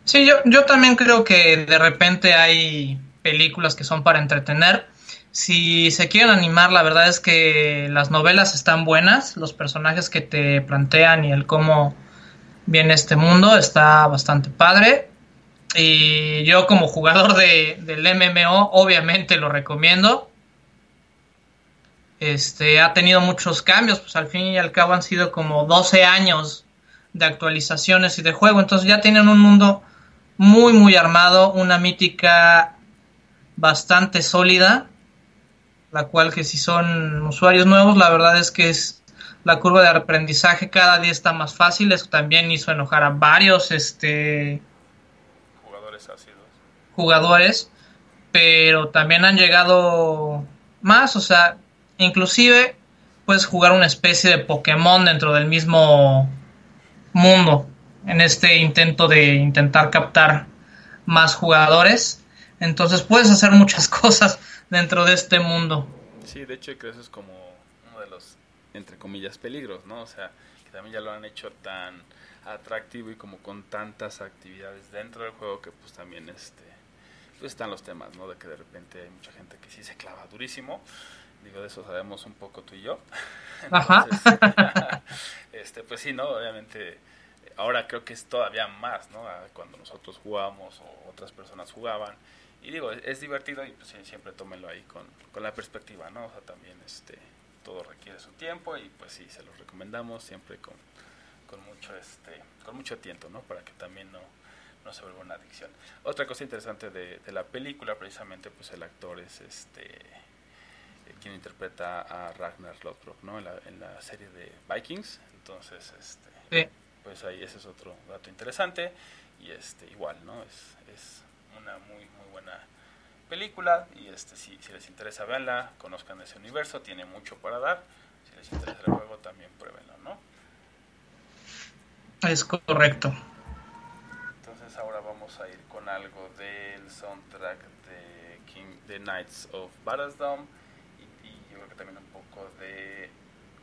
Sí, yo, yo también creo que de repente hay películas que son para entretener. Si se quieren animar, la verdad es que las novelas están buenas, los personajes que te plantean y el cómo bien este mundo, está bastante padre. Y yo como jugador de, del MMO, obviamente lo recomiendo. Este ha tenido muchos cambios, pues al fin y al cabo han sido como 12 años de actualizaciones y de juego, entonces ya tienen un mundo muy muy armado, una mítica bastante sólida, la cual que si son usuarios nuevos, la verdad es que es la curva de aprendizaje cada día está más fácil. Eso también hizo enojar a varios este, jugadores ácidos. Jugadores, pero también han llegado más, o sea, inclusive puedes jugar una especie de Pokémon dentro del mismo mundo en este intento de intentar captar más jugadores. Entonces puedes hacer muchas cosas dentro de este mundo. Sí, de hecho creo que eso es como entre comillas, peligros, ¿no? O sea, que también ya lo han hecho tan atractivo y como con tantas actividades dentro del juego que pues también este pues están los temas, ¿no? De que de repente hay mucha gente que sí se clava durísimo. digo, de eso sabemos un poco tú y yo. Ajá. este, pues sí, ¿no? Obviamente, ahora creo que es todavía más, ¿no? Cuando nosotros jugamos o otras personas jugaban. Y digo, es, divertido y pues, siempre tómenlo ahí con, con la perspectiva, ¿no? O sea, también este, todo requiere su tiempo y pues sí, se los recomendamos siempre con, con mucho, este, con mucho tiento, ¿no? Para que también no, no se vuelva una adicción. Otra cosa interesante de, de la película, precisamente, pues el actor es este quien interpreta a Ragnar Lothbrok, ¿no? En la, en la serie de Vikings. Entonces, este, pues ahí ese es otro dato interesante y este igual, ¿no? Es, es una muy muy buena película y este si, si les interesa véanla, conozcan ese universo, tiene mucho para dar. Si les interesa el juego también pruébenlo, ¿no? Es correcto. Entonces ahora vamos a ir con algo del soundtrack de King, The Knights of Barasdom también un poco de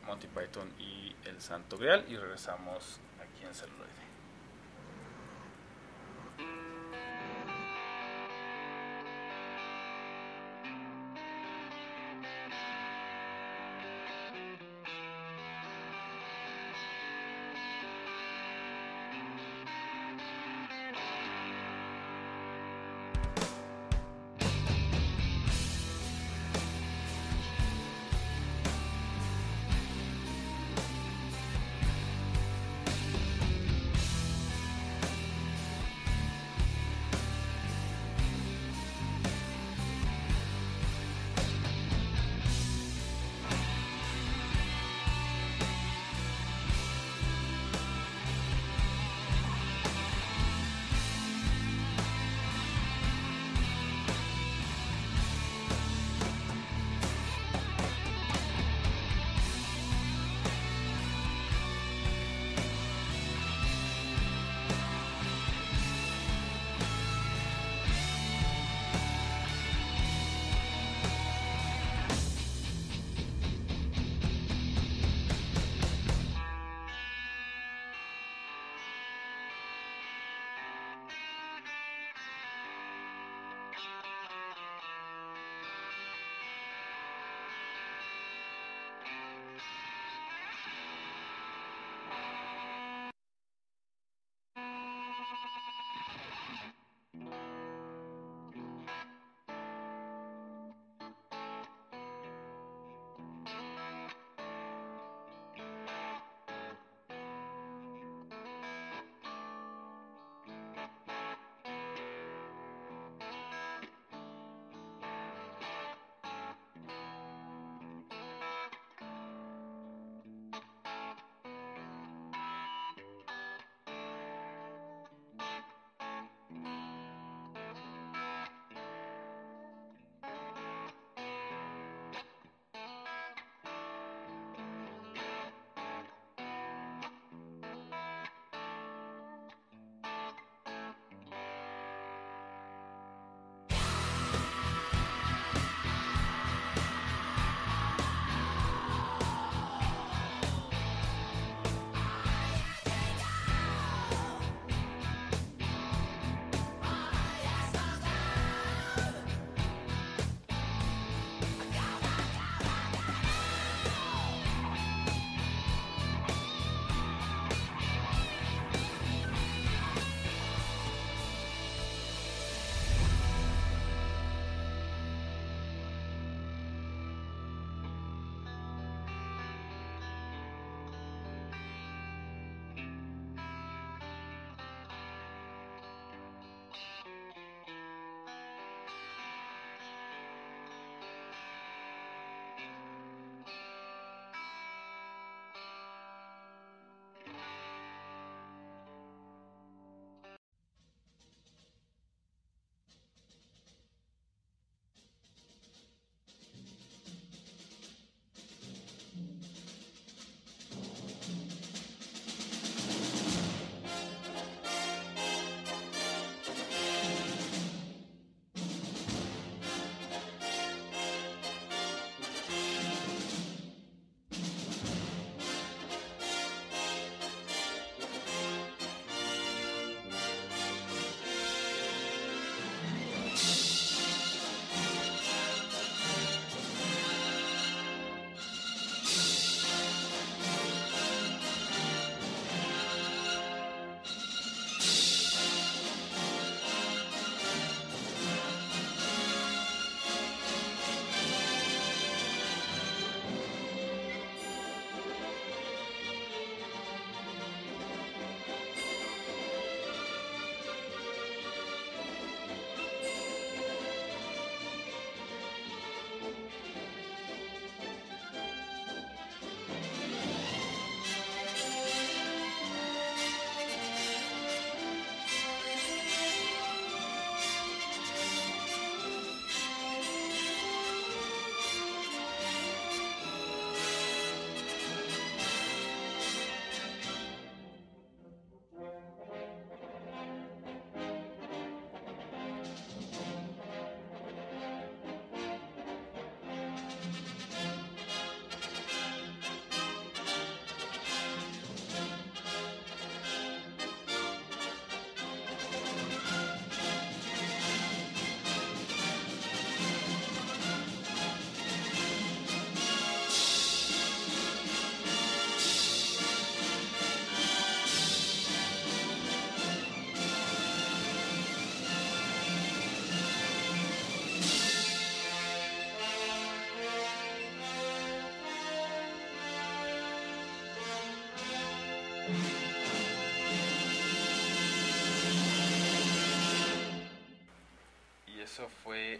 Monty Python y El Santo Grial y regresamos aquí en Celuloide.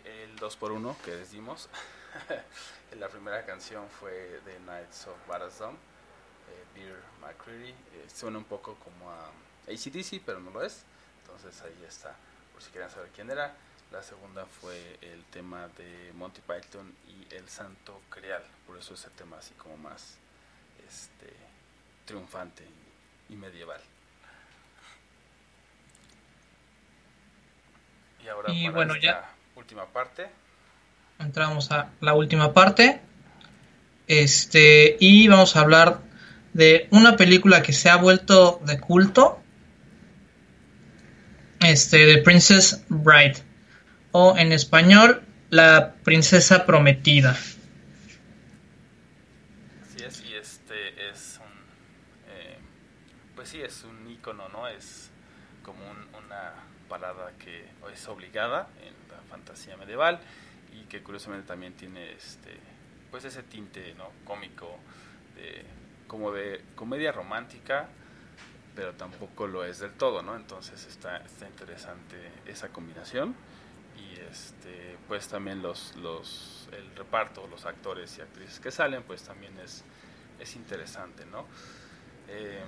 El 2x1 que les dimos. la primera canción fue The Knights of Barazom, eh, Beer McCreary. Eh, suena un poco como a ACDC, pero no lo es. Entonces ahí está, por si quieren saber quién era. La segunda fue el tema de Monty Python y El Santo Creal. Por eso ese tema así como más este, triunfante y medieval. Y ahora para bueno, ya última parte. Entramos a la última parte. Este, y vamos a hablar de una película que se ha vuelto de culto. Este, de Princess Bride. O en español, La Princesa Prometida. Así es, y este es un. Eh, pues sí, es un icono, ¿no? Es como una parada que es obligada en fantasía medieval y que curiosamente también tiene este pues ese tinte ¿no? cómico de, como de comedia romántica pero tampoco lo es del todo no entonces está, está interesante esa combinación y este pues también los los el reparto los actores y actrices que salen pues también es es interesante no eh,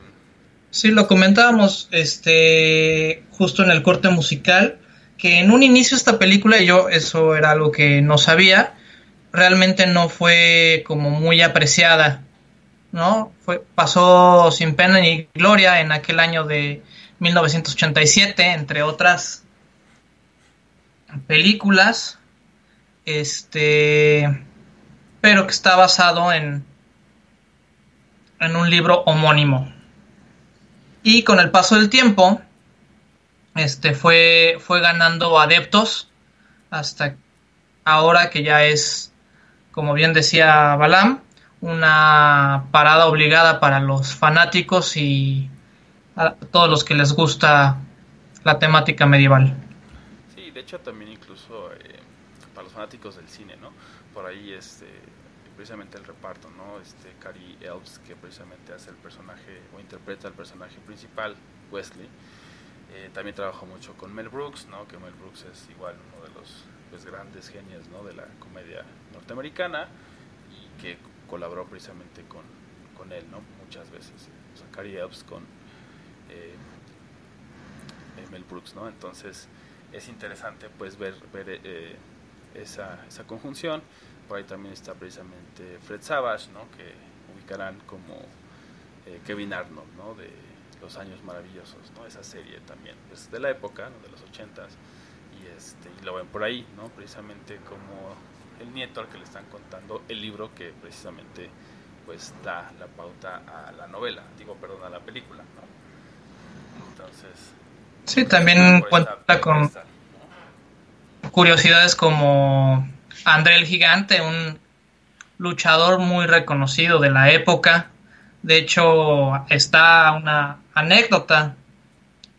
Sí, lo comentábamos este, justo en el corte musical, que en un inicio esta película, y yo eso era algo que no sabía, realmente no fue como muy apreciada, ¿no? Fue, pasó sin pena ni gloria en aquel año de 1987, entre otras películas, este, pero que está basado en, en un libro homónimo. Y con el paso del tiempo, este fue, fue ganando adeptos hasta ahora que ya es, como bien decía Balam, una parada obligada para los fanáticos y a todos los que les gusta la temática medieval. Sí, de hecho también incluso eh, para los fanáticos del cine, ¿no? Por ahí este precisamente el reparto, ¿no? Este Cary Elves que precisamente hace el personaje o interpreta el personaje principal, Wesley. Eh, también trabajó mucho con Mel Brooks, ¿no? Que Mel Brooks es igual uno de los pues, grandes genios, ¿no? De la comedia norteamericana y que colaboró precisamente con, con él, ¿no? Muchas veces. O sea, con eh, eh, Mel Brooks, ¿no? Entonces es interesante pues ver, ver esa, esa conjunción por ahí también está precisamente Fred Savage, ¿no? que ubicarán como Kevin Arnold, ¿no? de los años maravillosos, ¿no? esa serie también, es de la época, ¿no? de los ochentas, y, este, y lo ven por ahí, ¿no? precisamente como el nieto al que le están contando el libro que precisamente pues da la pauta a la novela, digo, perdón, a la película. ¿no? Entonces... Sí, también cuenta con curiosidades como André el Gigante, un luchador muy reconocido de la época. De hecho, está una anécdota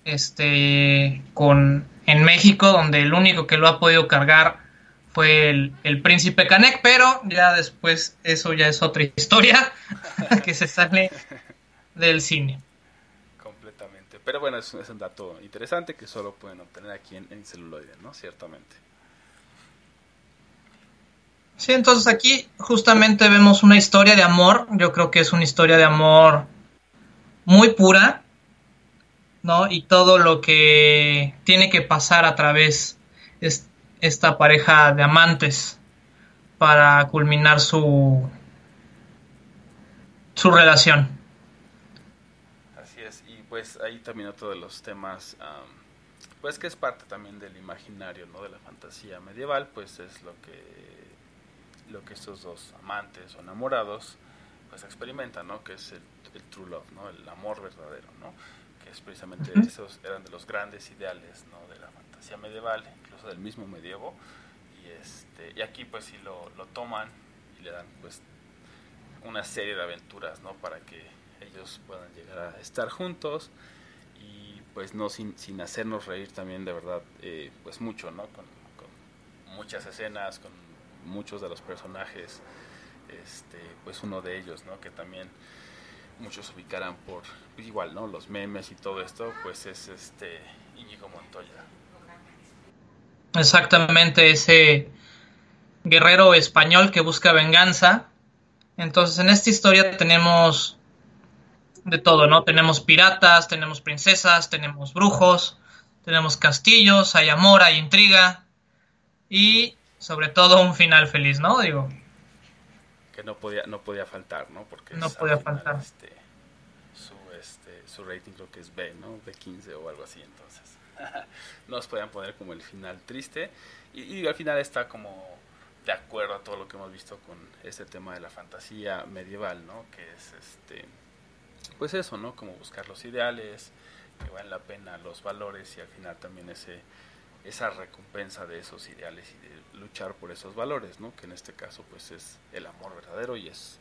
este, con, en México, donde el único que lo ha podido cargar fue el, príncipe Canek, pero ya después eso ya es otra historia que se sale del cine. Completamente. Pero bueno, es, un dato interesante que solo pueden obtener aquí en, en celuloide, ¿no? Ciertamente. Sí, entonces aquí justamente vemos una historia de amor. Yo creo que es una historia de amor muy pura, ¿no? Y todo lo que tiene que pasar a través de esta pareja de amantes para culminar su su relación. Así es, y pues ahí también otro de los temas, pues que es parte también del imaginario, ¿no? De la fantasía medieval, pues es lo que lo que estos dos amantes o enamorados pues experimentan, ¿no? Que es el, true love, ¿no? El amor verdadero, ¿no? Es precisamente esos eran de los grandes ideales, ¿no? De la fantasía medieval, incluso del mismo medievo. Y este y aquí pues sí lo, lo toman y le dan pues una serie de aventuras, ¿no? Para que ellos puedan llegar a estar juntos y pues no sin, sin hacernos reír también de verdad eh, pues mucho, ¿no? Con, con muchas escenas, con muchos de los personajes, este, pues uno de ellos, ¿no? Que también muchos ubicarán por pues igual, ¿no? Los memes y todo esto, pues es este Íñigo Montoya. Exactamente, ese guerrero español que busca venganza. Entonces, en esta historia tenemos de todo, ¿no? Tenemos piratas, tenemos princesas, tenemos brujos, tenemos castillos, hay amor, hay intriga y sobre todo un final feliz, ¿no? Digo. Que no podía, no podía faltar, ¿no? Porque no podía faltar. Este, su, este, su rating creo que es B, ¿no? B15 o algo así, entonces. nos podían poner como el final triste y, y al final está como de acuerdo a todo lo que hemos visto con este tema de la fantasía medieval, ¿no? Que es este pues eso, ¿no? Como buscar los ideales, que valen la pena los valores y al final también ese esa recompensa de esos ideales y de luchar por esos valores, ¿no? Que en este caso pues es el amor verdadero y es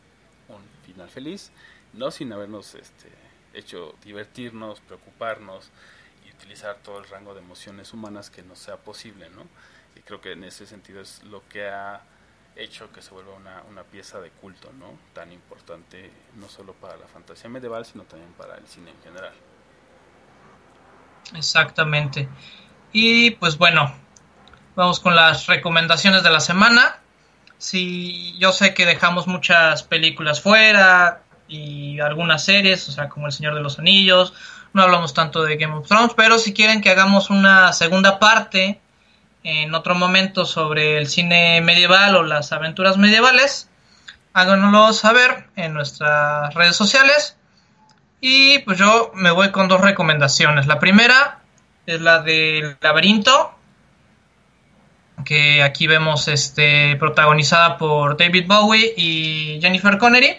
un final feliz, no sin habernos este hecho divertirnos, preocuparnos y utilizar todo el rango de emociones humanas que nos sea posible, ¿no? Y creo que en ese sentido es lo que ha hecho que se vuelva una, una pieza de culto, ¿no? Tan importante no solo para la fantasía medieval, sino también para el cine en general. Exactamente. Y pues bueno, vamos con las recomendaciones de la semana. Si yo sé que dejamos muchas películas fuera y algunas series, o sea, como El Señor de los Anillos, no hablamos tanto de Game of Thrones, pero si quieren que hagamos una segunda parte en otro momento sobre el cine medieval o las aventuras medievales, háganoslo saber en nuestras redes sociales. Y pues yo me voy con dos recomendaciones. La primera es la del laberinto, que aquí vemos este protagonizada por David Bowie y Jennifer Connery.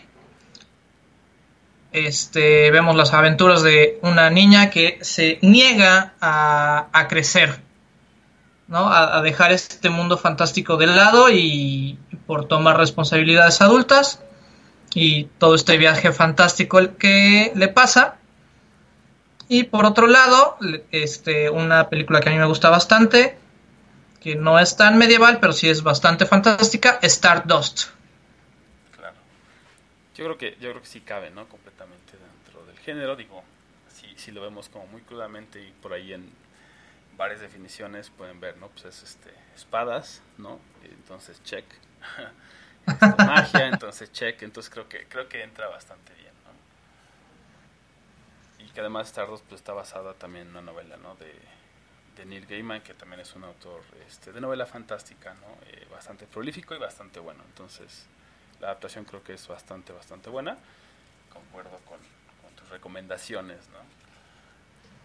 Este, vemos las aventuras de una niña que se niega a, a crecer ¿no? A, dejar este mundo fantástico de lado y por tomar responsabilidades adultas y todo este viaje fantástico que le pasa. Y por otro lado, este, una película que a mí me gusta bastante, que no es tan medieval, pero sí es bastante fantástica, Stardust. Claro. Yo creo que, yo creo que sí cabe, ¿no? Completamente dentro del género, digo, si, si lo vemos como muy crudamente y por ahí en varias definiciones pueden ver, ¿no? Pues es este, espadas, ¿no? Entonces check. Magia, entonces check. Entonces creo que creo que entra bastante que además Stardust pues está basada también en una novela, ¿no? De, Neil Gaiman, que también es un autor este, de novela fantástica, ¿no? Eh, bastante prolífico y bastante bueno. Entonces la adaptación creo que es bastante, bastante buena. Concuerdo con, con tus recomendaciones, ¿no?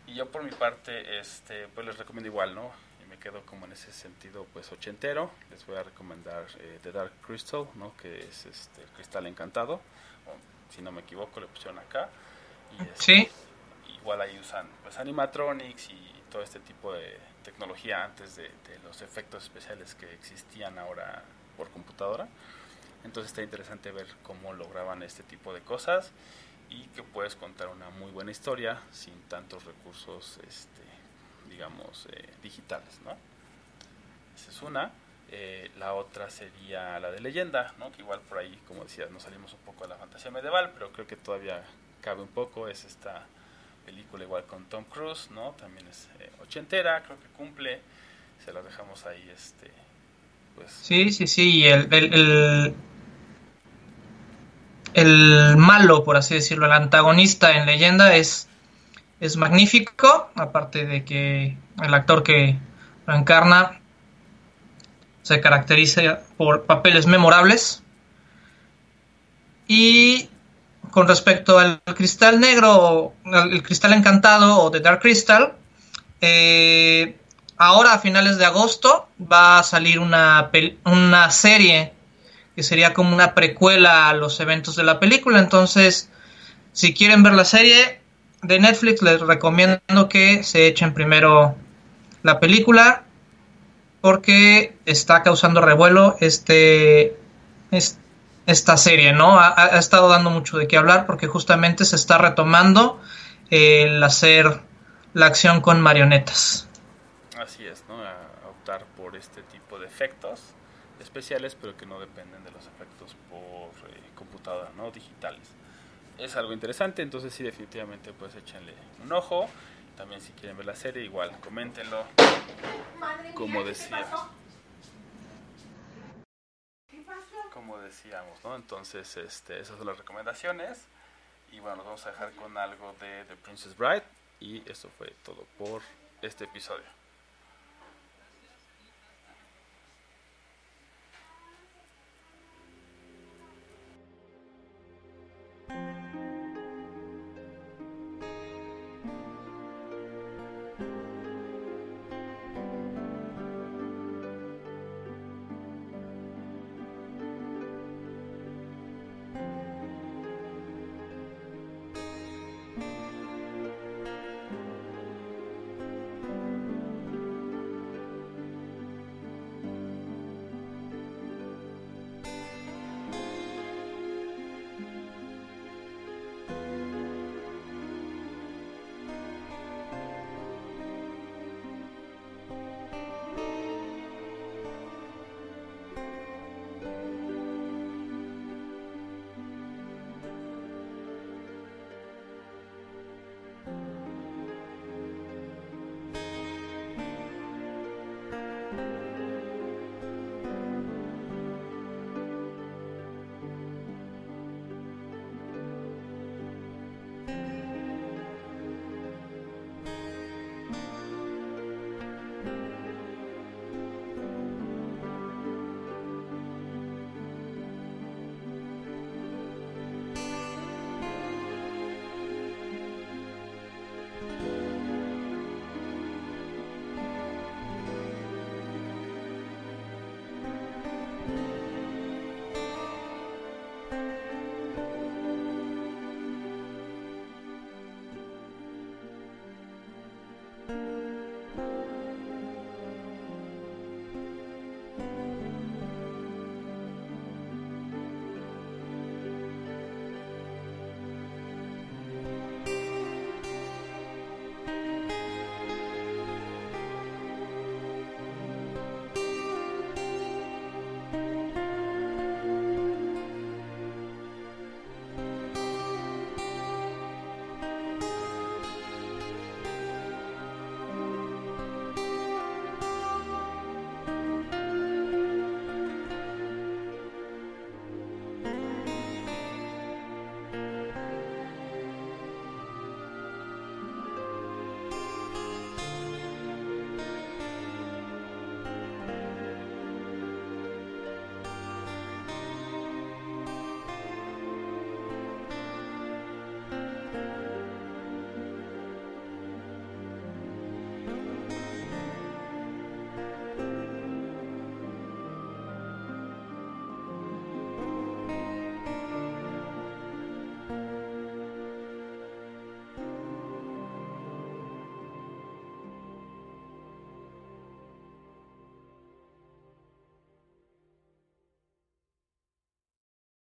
Y yo por mi parte, este, pues les recomiendo igual, ¿no? Y me quedo como en ese sentido, pues ochentero. Les voy a recomendar eh, The Dark Crystal, ¿no? Que es este, el cristal encantado. si no me equivoco, le pusieron acá. Y este, sí. Igual ahí usan pues animatronics y todo este tipo de tecnología antes de, de los efectos especiales que existían ahora por computadora. Entonces está interesante ver cómo lograban este tipo de cosas y que puedes contar una muy buena historia sin tantos recursos, este, digamos, eh, digitales, ¿no? Esa es una. Eh, la otra sería la de leyenda, ¿no? Que igual por ahí, como decías, nos salimos un poco de la fantasía medieval, pero creo que todavía cabe un poco. Es esta película igual con Tom Cruise, ¿no? También es eh, ochentera, creo que cumple. Se la dejamos ahí, este, pues... Sí, sí, sí. el, el el malo, por así decirlo, el antagonista en leyenda es, es magnífico, aparte de que el actor que lo encarna se caracteriza por papeles memorables. Y con respecto al cristal negro, el cristal encantado o The Dark Crystal, eh, ahora a finales de agosto va a salir una, una serie que sería como una precuela a los eventos de la película. Entonces, si quieren ver la serie de Netflix, les recomiendo que se echen primero la película porque está causando revuelo este, esta serie, ¿no? Ha, estado dando mucho de qué hablar porque justamente se está retomando el hacer la acción con marionetas. Así es, ¿no? A optar por este tipo de efectos especiales, pero que no dependen de los efectos por eh, computadora, ¿no? Digitales. Es algo interesante, entonces sí, definitivamente, pues échenle un ojo. también si quieren ver la serie, igual, coméntenlo. Como decía. Como decíamos, ¿no? Entonces, este, esas son las recomendaciones. Y bueno, nos vamos a dejar con algo de The Princess Bride. Y eso fue todo por este episodio.